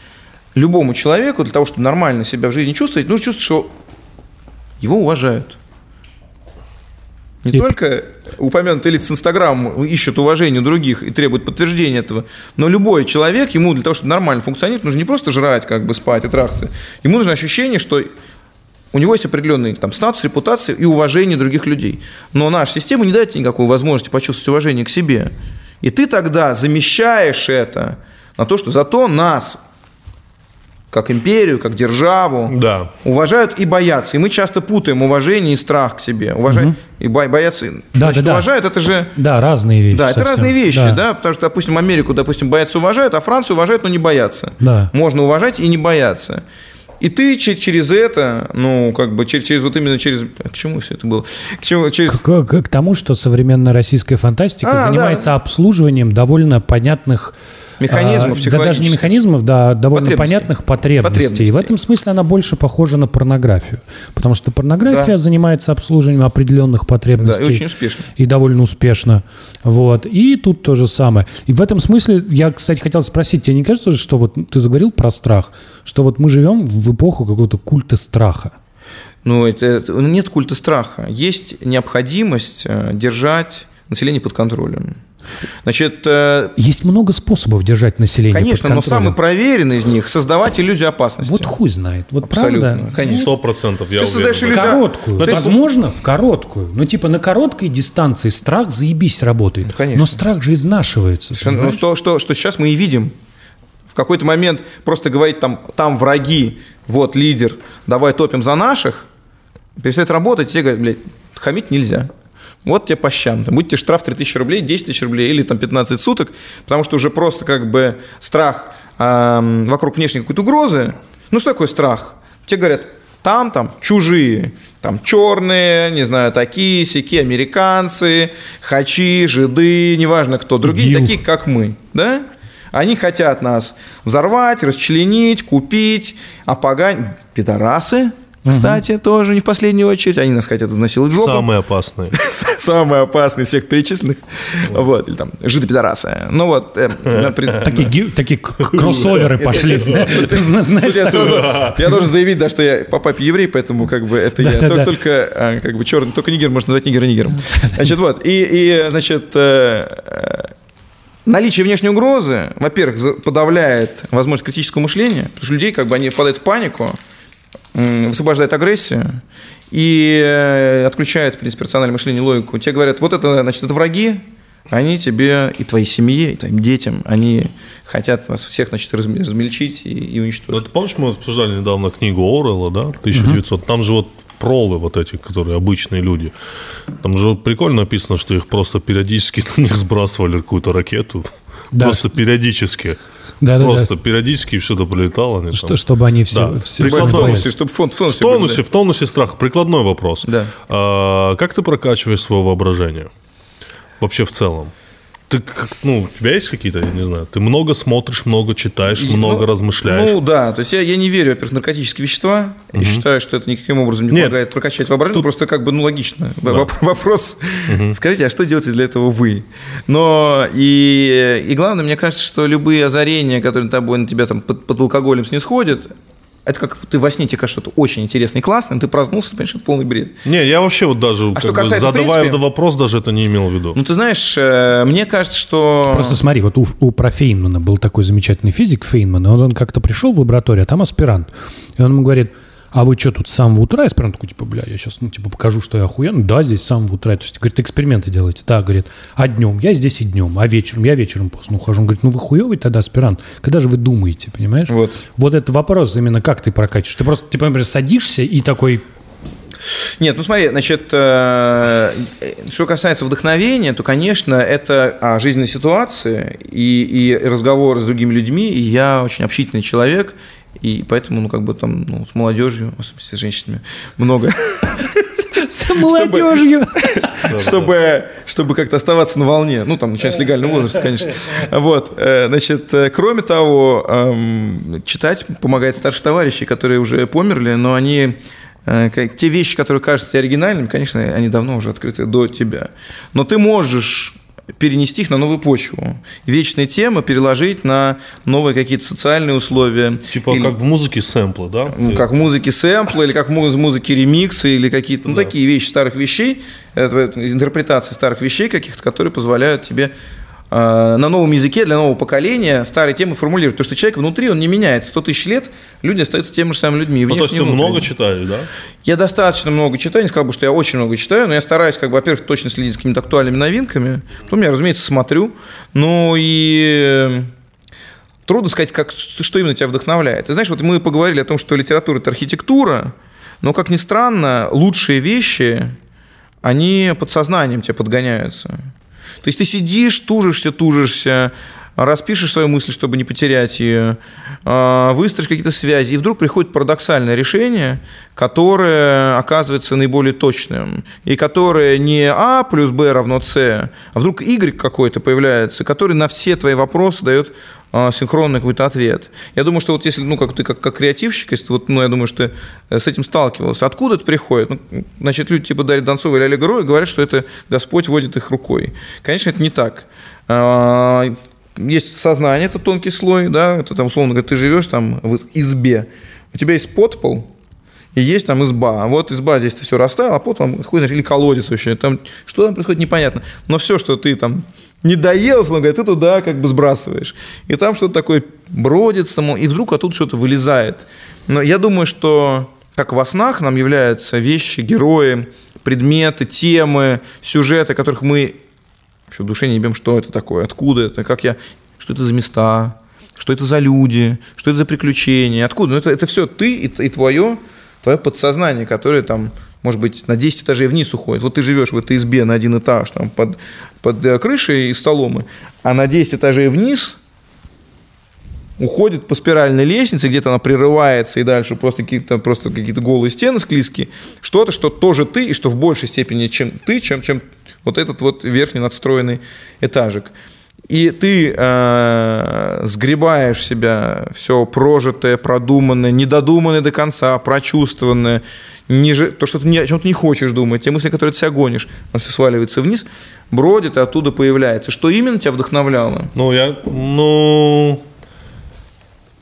[SPEAKER 3] Любому человеку для того, чтобы нормально себя в жизни чувствовать, нужно чувствовать, что его уважают. Не
[SPEAKER 1] И-
[SPEAKER 3] только упомянутый лиц с Инстаграм ищут уважения у других и требуют подтверждения этого, но любой человек, ему для того, чтобы нормально функционировать, нужно не просто жрать, как бы спать и трахаться. Ему нужно ощущение, что у него есть определенный там, статус, репутация и уважение других людей. Но наша система не дает никакой возможности почувствовать уважение к себе. И ты тогда замещаешь это на то, что зато нас, как империю, как державу,
[SPEAKER 2] Да.
[SPEAKER 3] уважают и боятся. И мы часто путаем уважение и страх к себе. Уважать и бо- бояться.
[SPEAKER 1] Да,
[SPEAKER 3] Значит,
[SPEAKER 1] да, да.
[SPEAKER 3] уважают, это же...
[SPEAKER 1] Да, разные вещи.
[SPEAKER 3] Да, это
[SPEAKER 1] совсем.
[SPEAKER 3] разные вещи,
[SPEAKER 1] Да.
[SPEAKER 3] да. потому что, допустим, Америку, допустим, боятся уважают, а Францию уважают, но не боятся.
[SPEAKER 1] Да.
[SPEAKER 3] Можно уважать и не бояться. И ты че- через это, ну, как бы через, через вот именно через... а К чему все это было? К чему? Через...
[SPEAKER 1] К, к- к тому, что современная российская фантастика
[SPEAKER 3] А,
[SPEAKER 1] занимается обслуживанием довольно понятных
[SPEAKER 3] Механизмов
[SPEAKER 1] а, да даже не механизмов, да, довольно
[SPEAKER 3] Потребностей.
[SPEAKER 1] понятных потребностей.
[SPEAKER 3] Потребностей.
[SPEAKER 1] И в этом смысле она больше похожа на порнографию. Потому что порнография
[SPEAKER 3] Да.
[SPEAKER 1] занимается обслуживанием определенных
[SPEAKER 3] Да,
[SPEAKER 1] потребностей.
[SPEAKER 3] и очень успешно.
[SPEAKER 1] И довольно успешно. Вот. И тут то же самое. И в этом смысле, я, кстати, хотел спросить, тебе не кажется, что вот ты заговорил про страх, что вот мы живем в эпоху какого-то культа страха?
[SPEAKER 3] Ну, это, это- нет культа страха. Есть необходимость э, держать население под контролем. Значит, э,
[SPEAKER 1] Есть много способов держать население
[SPEAKER 3] конечно,
[SPEAKER 1] под
[SPEAKER 3] но самый проверенный из них – создавать иллюзию опасности.
[SPEAKER 1] Вот хуй знает. Вот
[SPEAKER 3] Абсолютно,
[SPEAKER 1] правда.
[SPEAKER 3] конечно.
[SPEAKER 2] Сто процентов, я
[SPEAKER 3] Ты
[SPEAKER 2] уверен.
[SPEAKER 3] создаешь иллюзию-
[SPEAKER 1] Короткую.
[SPEAKER 3] То есть-
[SPEAKER 1] Возможно, в короткую. Но типа на короткой дистанции страх заебись работает.
[SPEAKER 3] Ну, конечно.
[SPEAKER 1] Но страх же изнашивается.
[SPEAKER 3] Совершенно- ну, что, что, что сейчас мы и видим. В какой-то момент просто говорить там, там враги, вот лидер, давай топим за наших, перестает работать, тебе говорят, блядь, хамить нельзя. Вот тебе по щам. Там, будь тебе штраф 3000 рублей, 10 тысяч рублей или там 15 суток, потому что уже просто как бы страх ам, вокруг внешней какой-то угрозы. Ну что такое страх? Тебе говорят, Там, там, чужие, там, черные, не знаю, такие, сяки, американцы, хачи, жиды, неважно кто, другие
[SPEAKER 1] ИГИЛ.
[SPEAKER 3] такие, как мы, да? Они хотят нас взорвать, расчленить, купить, опоганить. Пидорасы, кстати, тоже не в последнюю очередь. Они нас хотят изнасиловать жопу.
[SPEAKER 2] Самые опасные.
[SPEAKER 3] Самый опасный из всех перечисленных. Вот, или там, жиды-пидорасы. Ну вот. э,
[SPEAKER 1] Такие, кроссоверы пошли,
[SPEAKER 3] я, должен заявить, да, что я по папе еврей, поэтому как бы это я только, а, как бы черный, только нигер можно назвать нигера нигером. Значит, вот, и, значит, э, э, наличие внешней угрозы, во-первых, подавляет возможность критического мышления, потому что людей как бы они впадают в панику, высвобождает агрессию и э, отключает, в принципе, рациональное мышление, логику. Тебе говорят, вот это, значит, это враги, они тебе и твоей семье, и твоим детям, они хотят вас всех, значит, разм- размельчить и, и уничтожить.
[SPEAKER 2] ты помнишь, мы обсуждали недавно книгу Оруэлла, да, 1900, там же вот пролы вот эти, которые обычные люди. Там же вот прикольно написано, что их просто периодически на них сбрасывали какую-то ракету.
[SPEAKER 1] Да.
[SPEAKER 2] Просто периодически.
[SPEAKER 1] Да-да-да.
[SPEAKER 2] Просто периодически все-то прилетало. они
[SPEAKER 1] Что-
[SPEAKER 2] там.
[SPEAKER 1] чтобы они все-
[SPEAKER 2] Да.
[SPEAKER 1] все-
[SPEAKER 3] В тонусе, чтобы фонд, фонд
[SPEAKER 2] В тонусе, в тонусе страха. Прикладной вопрос.
[SPEAKER 3] Да.
[SPEAKER 2] А, как ты прокачиваешь свое воображение? Вообще в целом. Ты, ну, у тебя есть какие-то, я не знаю, ты много смотришь, много читаешь, много размышляешь.
[SPEAKER 3] Ну да, то есть я, я не верю, во-первых, в наркотические вещества. Я считаю, что это никаким образом не
[SPEAKER 2] Нет.
[SPEAKER 3] помогает прокачать воображение. Просто как бы, ну, логично. Воп- Вопрос, скажите, а что делаете для этого вы? Но и, и главное, мне кажется, что любые озарения, которые тобой на тебя там под, под алкоголем снисходят, это как ты во сне тебе кажется что-то очень интересное и классное, но ты проснулся, ты понимаешь, что это полный бред.
[SPEAKER 2] Не, я вообще вот даже,
[SPEAKER 3] А что
[SPEAKER 2] бы,
[SPEAKER 3] касается, в
[SPEAKER 2] задавая
[SPEAKER 3] принципе-
[SPEAKER 2] этот вопрос, даже это не имел в виду.
[SPEAKER 3] Ну, ты знаешь, э, мне кажется, что...
[SPEAKER 1] Просто смотри, вот у, у про Фейнмана был такой замечательный физик Фейнман, и он, он как-то пришел в лабораторию, а там аспирант. И он ему говорит, а вы что, тут с самого утра? Аспирант такой, типа, бля, я сейчас, ну, типа, покажу, что я охуенный. Да, здесь с самого утра. То есть, говорит, эксперименты делаете. Да, говорит, а днем? Я здесь и днем, а вечером? Я вечером поздно ухожу. Он говорит, ну, вы хуевый тогда аспирант. Когда же вы думаете, понимаешь?
[SPEAKER 3] Вот.
[SPEAKER 1] Вот этот вопрос именно, как ты прокачиваешь. Ты просто, типа, например, садишься и такой,
[SPEAKER 3] Нет, ну смотри, значит, э, что касается вдохновения, то, конечно, это а, жизненные ситуации и, и разговоры с другими людьми, и я очень общительный человек, и поэтому, ну, как бы там, ну, с молодежью, в особенности с женщинами, много,
[SPEAKER 1] с молодежью.
[SPEAKER 3] чтобы, чтобы как-то оставаться на волне, ну, там, начиная с легального возраста, конечно. Вот, э, значит, э, кроме того, эм, читать помогает старшие товарищи, которые уже померли, но они э, как- те вещи, которые кажутся тебе оригинальными, конечно, они давно уже открыты до тебя. Но ты можешь перенести их на новую почву. Вечные темы переложить на новые какие-то социальные условия.
[SPEAKER 2] Типа
[SPEAKER 3] Или-
[SPEAKER 2] как в музыке сэмплы, да?
[SPEAKER 3] ну, как в музыке сэмплы, или как в муз- музыке ремиксы, или какие-то, ну, такие вещи старых вещей, это интерпретации старых вещей каких-то, которые позволяют тебе э, на новом языке для нового поколения старые темы формулировать. Потому что человек внутри, он не меняется. 100 тысяч лет люди остаются теми же самыми людьми.
[SPEAKER 2] Ну, то есть ты много читаешь, да?
[SPEAKER 3] Я достаточно много читаю, не сказал бы, что я очень много читаю, но я стараюсь, как бы, во-первых, точно следить за какими-то актуальными новинками. Потом я, разумеется, смотрю. Ну и э, трудно сказать, как, что именно тебя вдохновляет. Ты знаешь, вот мы поговорили о том, что литература – это архитектура, но, как ни странно, лучшие вещи, они подсознанием тебе подгоняются. То есть ты сидишь, тужишься, тужишься, распишешь свою мысль, чтобы не потерять ее, а, выстроишь какие-то связи, и вдруг приходит парадоксальное решение, которое оказывается наиболее точным, и которое не А плюс Б равно С, а вдруг Y какой-то появляется, который на все твои вопросы дает синхронный какой-то ответ. Я думаю, что вот если, ну, как ты как, как креативщик, если вот, ну, я думаю, что ты э, с этим сталкивался, откуда это приходит? Ну, значит, люди типа Дарья Донцова или Олега Роя говорят, что это Господь водит их рукой. Конечно, это не так. А, Есть сознание, это тонкий слой, да, это там, условно говоря, ты живешь там в избе, у тебя есть подпол, и есть там изба. А вот изба здесь ты все расставил, а потом хуй знаешь, или колодец вообще. Там, что там происходит, непонятно. Но все, что ты там не доел, условно говоря, ты туда как бы сбрасываешь. И там что-то такое бродит само, и вдруг оттуда что-то вылезает. Но я думаю, что как во снах нам являются вещи, герои, предметы, темы, сюжеты, которых мы вообще в душе не ебем, что это такое, откуда это, как я, что это за места, что это за люди, что это за приключения, откуда. Ну, это, это все ты и, и твое, твое подсознание, которое там, может быть, на 10 этажей вниз уходит. Вот ты живешь в этой избе на один этаж, там, под, под э, крышей из соломы, а на 10 этажей вниз уходит по спиральной лестнице, где-то она прерывается и дальше просто какие-то просто какие-то голые стены склизкие. Что-то, что тоже ты, и что в большей степени, чем ты, чем, чем вот этот вот верхний надстроенный этажик. И ты э, сгребаешь себя все прожитое, продуманное, недодуманное до конца, прочувствованное, ниже, то, что ты не, о чем ты не хочешь думать, те мысли, которые ты себя гонишь, оно все сваливается вниз, бродит и оттуда появляется. Что именно тебя вдохновляло?
[SPEAKER 2] Ну, я, ну,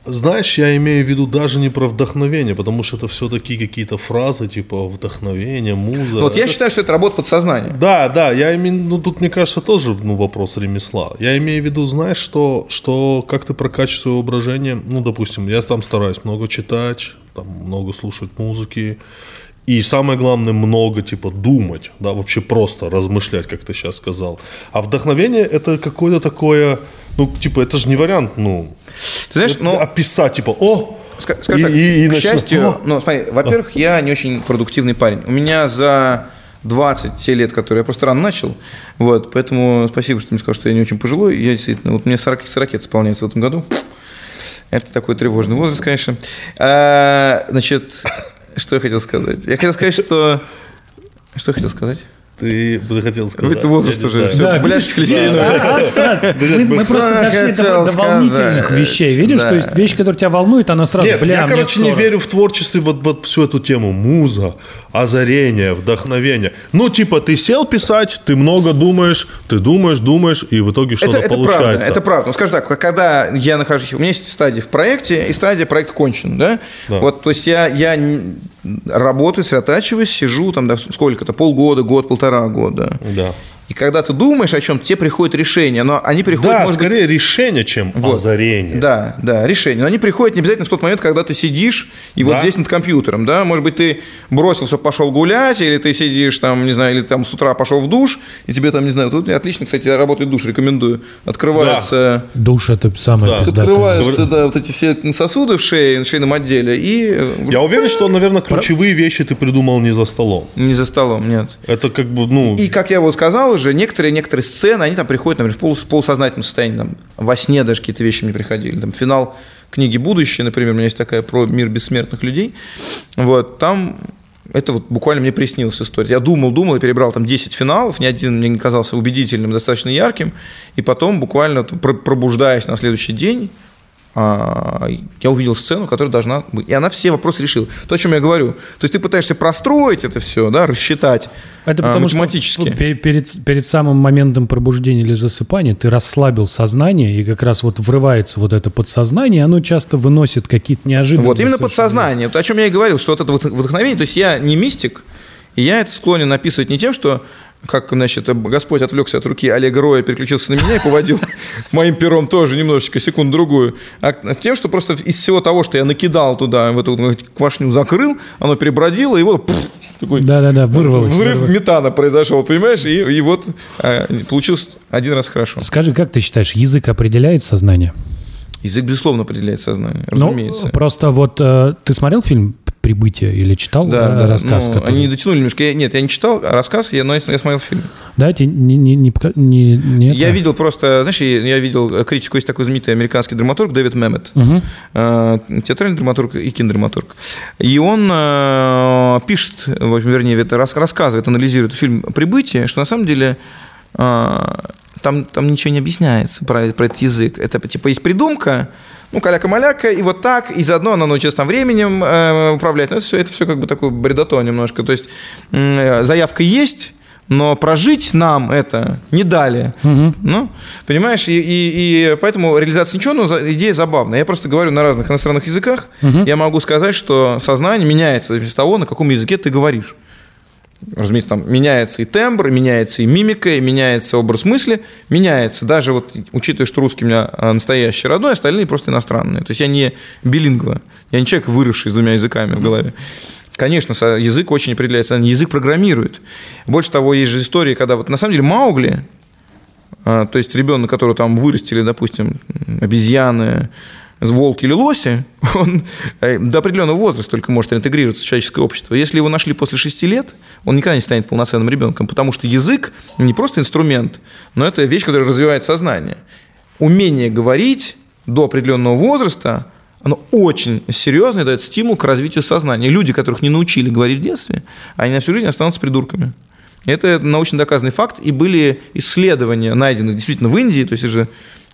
[SPEAKER 2] знаешь, я имею в виду даже не про вдохновение, потому что это все-таки какие-то фразы, типа вдохновение, муза.
[SPEAKER 3] Вот я
[SPEAKER 2] Это-
[SPEAKER 3] считаю, что это работа подсознания.
[SPEAKER 2] Да, да, я имею, ну тут, мне кажется, тоже ну, вопрос ремесла. Я имею в виду, знаешь, что, что как ты прокачиваешь свое воображение, ну, допустим, я там стараюсь много читать, там, много слушать музыки, и самое главное, много, типа, думать, да, вообще просто размышлять, как ты сейчас сказал. А вдохновение – это какое-то такое, ну, типа, это же не вариант, ну,
[SPEAKER 3] Ты знаешь,
[SPEAKER 2] это
[SPEAKER 3] ну,
[SPEAKER 2] описать, типа, о,
[SPEAKER 3] Ска- скажем
[SPEAKER 2] и-
[SPEAKER 3] так,
[SPEAKER 2] и- и
[SPEAKER 3] к счастью,
[SPEAKER 2] О!
[SPEAKER 3] ну, смотри, во-первых, я не очень продуктивный парень. У меня за 20 те лет, которые я просто рано начал, вот, поэтому спасибо, что ты мне сказал, что я не очень пожилой. Я действительно, вот мне 40, 40 лет исполняется в этом году. Это такой тревожный возраст, конечно. А, значит, что я хотел сказать? Я хотел сказать, что... Что я хотел сказать?
[SPEAKER 2] Ты бы хотел сказать.
[SPEAKER 3] Это возраст уже, все,
[SPEAKER 1] Да,
[SPEAKER 3] бляшки
[SPEAKER 1] видишь?
[SPEAKER 3] холестериновые.
[SPEAKER 1] А, мы, просто дошли до, волнительных
[SPEAKER 3] сказать.
[SPEAKER 1] вещей. Видишь,
[SPEAKER 3] Да.
[SPEAKER 1] то есть вещь, которая тебя волнует, она сразу,
[SPEAKER 2] Нет,
[SPEAKER 1] бля,
[SPEAKER 2] я, короче, не
[SPEAKER 1] 40.
[SPEAKER 2] верю в творчестве вот, вот всю эту тему. Муза, озарение, вдохновение. Ну, типа, ты сел писать, ты много думаешь, ты думаешь, думаешь, и в итоге что-то
[SPEAKER 3] это, это
[SPEAKER 2] получается.
[SPEAKER 3] правда, это правда. Ну, скажем так, когда я нахожусь, у меня есть стадия в проекте, и стадия проект кончен, да? Вот, то есть я, я работаю, сосредотачиваюсь, сижу там, да, сколько-то, полгода, год, полтора года.
[SPEAKER 2] Да.
[SPEAKER 3] И когда ты думаешь о чем, тебе приходит решение, но они приходят,
[SPEAKER 2] Да,
[SPEAKER 3] может быть,
[SPEAKER 2] скорее решение, чем
[SPEAKER 3] Вот.
[SPEAKER 2] озарение.
[SPEAKER 3] Да, да, решение. Но они приходят не обязательно в тот момент, когда ты сидишь и вот
[SPEAKER 2] Да.
[SPEAKER 3] здесь над компьютером, да. Может быть, ты бросился, пошел гулять, или ты сидишь там, не знаю, или там с утра пошел в душ, и тебе там, не знаю, тут отлично, кстати, работает душ, рекомендую. Открывается,
[SPEAKER 1] Душ это самое
[SPEAKER 2] Да.
[SPEAKER 1] пиздатое.
[SPEAKER 3] открываются, да, вот эти все сосуды в шее, в шейном отделе, и
[SPEAKER 2] Я уверен, что, наверное, ключевые вещи ты придумал не за столом.
[SPEAKER 3] не за столом, нет.
[SPEAKER 2] Это как бы, ну...
[SPEAKER 3] И, как я вот сказал уже, некоторые, некоторые сцены, они там приходят, например, в полу- в полусознательном состоянии, там, во сне даже какие-то вещи мне приходили. Там, финал книги «Будущее», например, у меня есть такая про мир бессмертных людей. Вот, там это вот буквально мне приснилась история. Я думал, думал, и перебрал там 10 финалов, ни один мне не казался убедительным, достаточно ярким. И потом, буквально пробуждаясь на следующий день, я увидел сцену, которая должна быть. И она все вопросы решила. То, о чем я говорю. То есть ты пытаешься простроить это все, да, рассчитать
[SPEAKER 1] Это
[SPEAKER 3] а,
[SPEAKER 1] потому что
[SPEAKER 3] математически.
[SPEAKER 1] пе- перед, перед самым моментом пробуждения или засыпания ты расслабил сознание, и как раз вот врывается вот это подсознание, оно часто выносит какие-то неожиданные...
[SPEAKER 3] Вот, именно
[SPEAKER 1] совершенно-
[SPEAKER 3] подсознание. Вот о чем я и говорил, что вот это вдохновение, то есть я не мистик, и я это склонен описывать не тем, что как, значит, Господь отвлекся от руки Олега Роя, переключился на меня и поводил моим пером тоже немножечко, секунду-другую, а тем, что просто из всего того, что я накидал туда, в эту квашню закрыл, оно перебродило, и вот пф, такой
[SPEAKER 1] Да-да-да, вырвалось.
[SPEAKER 3] взрыв
[SPEAKER 1] вырвалось.
[SPEAKER 3] метана произошел, понимаешь, и, и вот э, получилось один раз хорошо.
[SPEAKER 1] Скажи, как ты считаешь, язык определяет сознание?
[SPEAKER 3] Язык, безусловно, определяет сознание,
[SPEAKER 1] Ну,
[SPEAKER 3] разумеется.
[SPEAKER 1] просто вот э, ты смотрел фильм «Прибытие» или читал
[SPEAKER 3] Да,
[SPEAKER 1] э,
[SPEAKER 3] да,
[SPEAKER 1] рассказ?
[SPEAKER 3] ну,
[SPEAKER 1] который-
[SPEAKER 3] они дотянули немножко. Я- нет, я не читал рассказ, я, но я, я смотрел фильм.
[SPEAKER 1] Да, тебе не, не, не, не- не
[SPEAKER 3] Я
[SPEAKER 1] это?
[SPEAKER 3] видел просто, знаешь, я видел э, критику, есть такой знаменитый американский драматург Дэвид Мэммет, э, театральный драматург и кинодраматург. И он э, пишет, в общем, вернее, это рас- рассказывает, анализирует фильм «Прибытие», что на самом деле э, там, там ничего не объясняется про, про этот язык. Это типа есть придумка, ну, каляка-маляка, и вот так, и заодно она научилась там временем э, управлять. Но это все, это все как бы такое бредото немножко. То есть э, заявка есть, но прожить нам это не дали. Ну, понимаешь, и, и, и поэтому реализация ничего, но идея забавная. Я просто говорю на разных иностранных языках, я могу сказать, что сознание меняется от того, на каком языке ты говоришь. Разумеется, там меняется и тембр, и меняется и мимика, и меняется образ мысли, меняется. Даже вот, учитывая, что русский у меня а, настоящий родной, остальные просто иностранные. То есть я не билингва, я не человек, выросший с двумя языками в голове. Конечно, язык очень определяется, язык программирует. Больше того, есть же истории, когда вот на самом деле Маугли, а, то есть ребенок, которого там вырастили, допустим, обезьяны, волки или лоси, он э, до определенного возраста только может интегрироваться в человеческое общество. Если его нашли после 6 лет, он никогда не станет полноценным ребенком, потому что язык не просто инструмент, но это вещь, которая развивает сознание. Умение говорить, до определенного возраста, оно очень серьезно дает стимул к развитию сознания. Люди, которых не научили говорить в детстве, они на всю жизнь останутся придурками. Это научно доказанный факт, и были исследования найдены действительно в Индии, то есть это же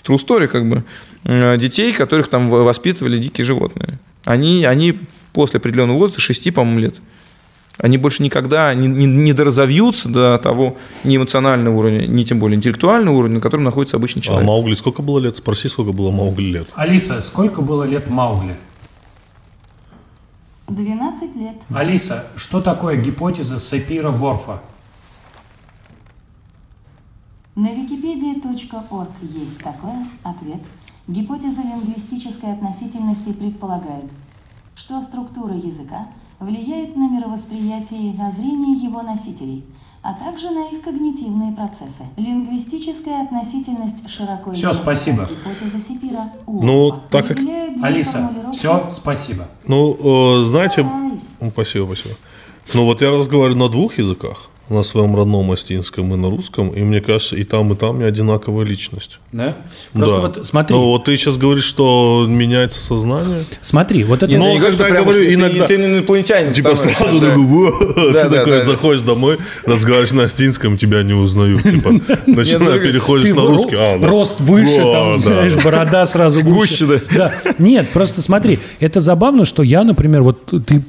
[SPEAKER 3] true story, как бы, э, детей, которых там воспитывали дикие животные. Они, они после определенного возраста, 6, по-моему, лет, они больше никогда не, не, не доразовьются до того ни эмоционального уровня, ни тем более интеллектуального уровня, на котором находится обычный
[SPEAKER 2] А
[SPEAKER 3] человек.
[SPEAKER 2] Маугли сколько было лет? Спроси, сколько было Маугли лет.
[SPEAKER 1] Алиса, сколько было лет Маугли?
[SPEAKER 5] 12 лет.
[SPEAKER 1] Алиса, что такое гипотеза Сапира-Ворфа?
[SPEAKER 5] На wikipedia.org есть такой ответ. Гипотеза лингвистической относительности предполагает, что структура языка влияет на мировосприятие и озрение его носителей, а также на их когнитивные процессы. Лингвистическая относительность широко
[SPEAKER 1] Всё,
[SPEAKER 5] известна
[SPEAKER 1] спасибо.
[SPEAKER 5] гипотеза Сапира.
[SPEAKER 2] Ну, так как-
[SPEAKER 1] Алиса, все, спасибо.
[SPEAKER 2] Ну, э, знаете. Ну, Спасибо, спасибо. Ну вот я разговариваю на двух языках. На своем родном астинском и на русском. И мне кажется, и там, и там не одинаковая личность.
[SPEAKER 1] Да? Просто
[SPEAKER 2] Да.
[SPEAKER 1] вот смотри,
[SPEAKER 2] Ну вот ты сейчас говоришь, что меняется сознание.
[SPEAKER 1] смотри, вот это...
[SPEAKER 3] Я
[SPEAKER 2] Но
[SPEAKER 3] не говорю, что
[SPEAKER 2] когда я
[SPEAKER 3] прям,
[SPEAKER 2] говорю,
[SPEAKER 3] что ты-
[SPEAKER 2] иногда-
[SPEAKER 3] ты, инопланетянин.
[SPEAKER 2] Типа сразу
[SPEAKER 3] да.
[SPEAKER 2] такой, ты
[SPEAKER 3] да,
[SPEAKER 2] такой
[SPEAKER 3] да.
[SPEAKER 2] заходишь домой, разговариваешь на астинском, тебя не узнают. Типа, начинаешь, переходишь
[SPEAKER 1] Ты
[SPEAKER 2] на русский. а, да.
[SPEAKER 1] Рост выше, там, знаешь, борода сразу гуще.
[SPEAKER 3] Гуще,
[SPEAKER 1] да. Нет, просто смотри, это забавно, что я, например, вот ты,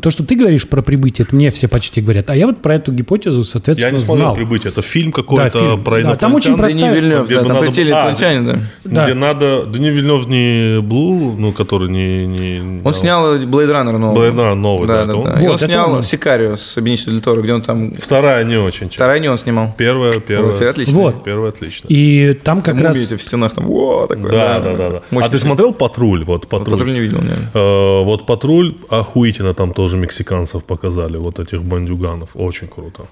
[SPEAKER 1] то, что ты говоришь про прибытие, это мне все почти говорят, а я вот про эту гипотезу,
[SPEAKER 2] Я
[SPEAKER 1] соответственно,
[SPEAKER 2] не смотрел
[SPEAKER 1] знал.
[SPEAKER 2] «Прибытие». Это фильм
[SPEAKER 1] Да,
[SPEAKER 2] какой-то
[SPEAKER 1] фильм.
[SPEAKER 2] про
[SPEAKER 1] Да, там очень
[SPEAKER 2] инопланетян.
[SPEAKER 1] простая-
[SPEAKER 3] Дени Вильнев,
[SPEAKER 2] Где
[SPEAKER 3] да, там
[SPEAKER 2] надо-
[SPEAKER 3] полетели
[SPEAKER 2] А,
[SPEAKER 3] инопланетяне, да.
[SPEAKER 1] Да.
[SPEAKER 2] Где надо... Дани Вильнев не Блу, ну, который не... не
[SPEAKER 3] Он снял Blade Runner новый.
[SPEAKER 2] Blade Runner новый, да,
[SPEAKER 3] да,
[SPEAKER 2] он?
[SPEAKER 3] да. Он
[SPEAKER 1] Вот, это
[SPEAKER 3] снял
[SPEAKER 1] он.
[SPEAKER 3] Сикарио с Бенисио Дель Торо, где он там...
[SPEAKER 2] Вторая не очень. честно.
[SPEAKER 3] Вторая не он снимал.
[SPEAKER 2] Первая, первая.
[SPEAKER 3] Вот, отлично.
[SPEAKER 1] Вот.
[SPEAKER 2] Первая отлично.
[SPEAKER 1] И там как
[SPEAKER 3] Мумии
[SPEAKER 1] раз...
[SPEAKER 3] эти в стенах там, о, такое.
[SPEAKER 2] Да, да, да, да. А ты смотрел «Патруль»? Вот
[SPEAKER 3] Вот
[SPEAKER 2] «Патруль».
[SPEAKER 3] Патруль не видел, нет.
[SPEAKER 2] Э, Вот «Патруль» охуительно там тоже мексиканцев показали, вот этих бандюганов. Очень круто.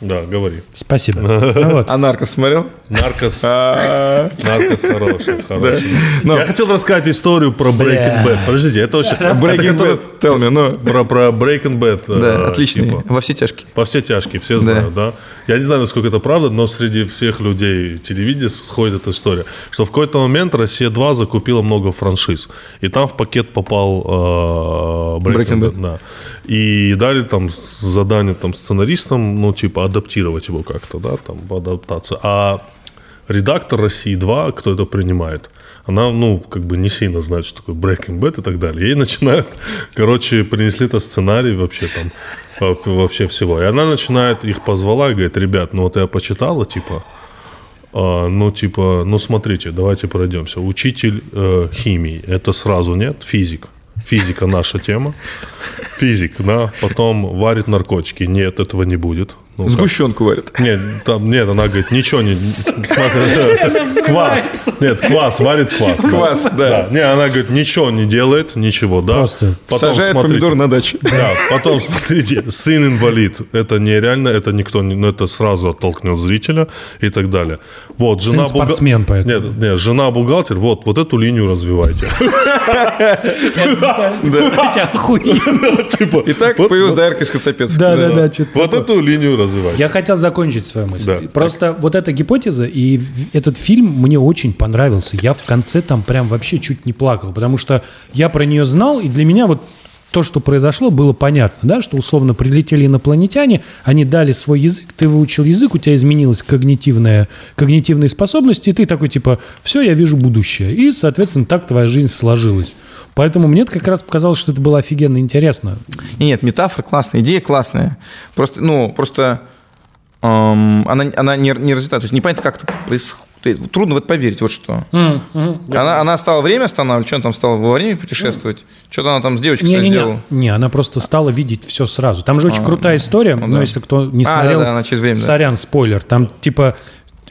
[SPEAKER 2] Да, говори.
[SPEAKER 1] Спасибо. Ну.
[SPEAKER 3] А Наркос смотрел?
[SPEAKER 2] Наркос,
[SPEAKER 3] А,
[SPEAKER 2] наркос хороший, хороший.
[SPEAKER 3] Но-
[SPEAKER 2] Я хотел рассказать историю про Breaking Bad. Подождите, это это
[SPEAKER 3] Breaking Bad, tell me, ну.
[SPEAKER 2] Про, про Breaking Bad.
[SPEAKER 3] Да,
[SPEAKER 2] э,
[SPEAKER 3] отличный.
[SPEAKER 2] типа.
[SPEAKER 3] Во все тяжкие.
[SPEAKER 2] По все тяжкие, все знают, да. Я не знаю, насколько это правда, но среди всех людей телевидения сходит эта история, что в какой-то момент Россия 2 закупила много франшиз, и там в пакет попал э, Breaking, Bad. Да. И дали там задание там сценаристам, ну типа адаптировать его как-то, да, там по адаптации. А редактор России 2, кто это принимает, она, ну, как бы не сильно знает, что такое Breaking Bad и так далее. Ей начинают, короче, принесли это сценарий вообще там, во- вообще всего. И она начинает, их позвала и говорит, ребят, ну вот я почитала, типа, а, ну, типа, ну, смотрите, давайте пройдемся. Учитель э, химии, это сразу нет, физик. Физика наша тема. Физик, да. Потом варит наркотики. Нет, этого не будет. Ну?
[SPEAKER 3] Сгущенку варят.
[SPEAKER 2] Нет, там, нет, она говорит, ничего не... Квас. Нет, квас, варит квас.
[SPEAKER 3] Квас, да.
[SPEAKER 2] Не, она говорит, ничего не делает, ничего, да.
[SPEAKER 1] Просто
[SPEAKER 2] Потом
[SPEAKER 3] Сажает
[SPEAKER 2] смотрите.
[SPEAKER 3] помидор на даче.
[SPEAKER 2] Да, потом смотрите, сын инвалид, это нереально, это никто, не, ну это сразу оттолкнет зрителя и так далее. Вот, жена
[SPEAKER 1] Сын спортсмен, поэтому.
[SPEAKER 2] Нет, нет, жена бухгалтер, вот, вот эту линию развивайте.
[SPEAKER 1] Охуенно.
[SPEAKER 2] Типа,
[SPEAKER 3] Итак, появилась доярка из.
[SPEAKER 1] Да, да, да,
[SPEAKER 2] Вот эту линию развивайте.
[SPEAKER 1] Я хотел закончить свою мысль.
[SPEAKER 2] Да.
[SPEAKER 1] Просто вот эта гипотеза и этот фильм мне очень понравился. Я в конце там прям вообще чуть не плакал, потому что я про нее знал, и для меня вот то, что произошло, было понятно, да, что условно прилетели инопланетяне, они дали свой язык, ты выучил язык, у тебя изменилась когнитивная, когнитивные способности, и ты такой типа, все, я вижу будущее. И, соответственно, так твоя жизнь сложилась. Поэтому мне как раз показалось, что это было офигенно интересно.
[SPEAKER 3] Нет, метафора классная, идея классная. Просто, ну, просто эм, она, она не, не развита. То есть непонятно, как это происходит. Трудно в это поверить, вот что. Mm, mm, она, она стала время останавливать, что она там стала во время путешествовать, mm. что-то она там с девочкой не,
[SPEAKER 1] не,
[SPEAKER 3] сделала.
[SPEAKER 1] Не, она просто стала видеть все сразу. Там же очень а, крутая ну история, ну, но
[SPEAKER 3] да.
[SPEAKER 1] если кто не
[SPEAKER 3] а,
[SPEAKER 1] смотрел,
[SPEAKER 3] а, да, да, она через время,
[SPEAKER 1] сорян, да. спойлер, там типа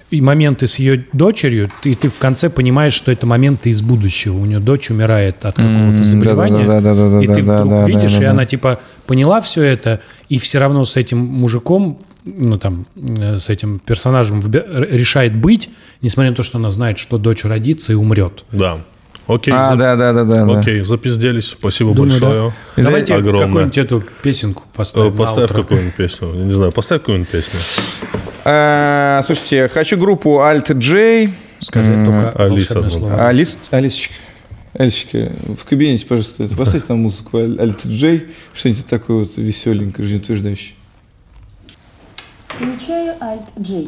[SPEAKER 1] и моменты с ее дочерью, и ты в конце понимаешь, что это моменты из будущего. У нее дочь умирает от какого-то заболевания,
[SPEAKER 3] да, да, да,
[SPEAKER 1] и ты вдруг видишь, и она типа поняла все это, и все равно с этим мужиком ну там, э, с этим персонажем решает быть, несмотря на то, что она знает, что дочь родится и умрет.
[SPEAKER 2] Да. Окей,
[SPEAKER 3] А,
[SPEAKER 2] за-
[SPEAKER 3] да, да, да, да.
[SPEAKER 2] Окей, запизделись. Спасибо
[SPEAKER 1] Думаю,
[SPEAKER 2] большое.
[SPEAKER 1] да. Давайте
[SPEAKER 2] Огромное.
[SPEAKER 1] какую-нибудь эту песенку
[SPEAKER 2] Э,
[SPEAKER 1] поставим. на
[SPEAKER 2] Поставь какую-нибудь песню. Я не знаю, поставь какую-нибудь песню.
[SPEAKER 3] А, слушайте, хочу группу Alt J.
[SPEAKER 1] Скажи
[SPEAKER 3] М,
[SPEAKER 1] только
[SPEAKER 2] Алиса
[SPEAKER 1] слово.
[SPEAKER 3] Алис, Алисочка. Алечка, в кабинете, пожалуйста, это, поставьте нам музыку Альт Джей, что-нибудь такое вот веселенькое, жизнеутверждающее.
[SPEAKER 5] Включаю Alt J.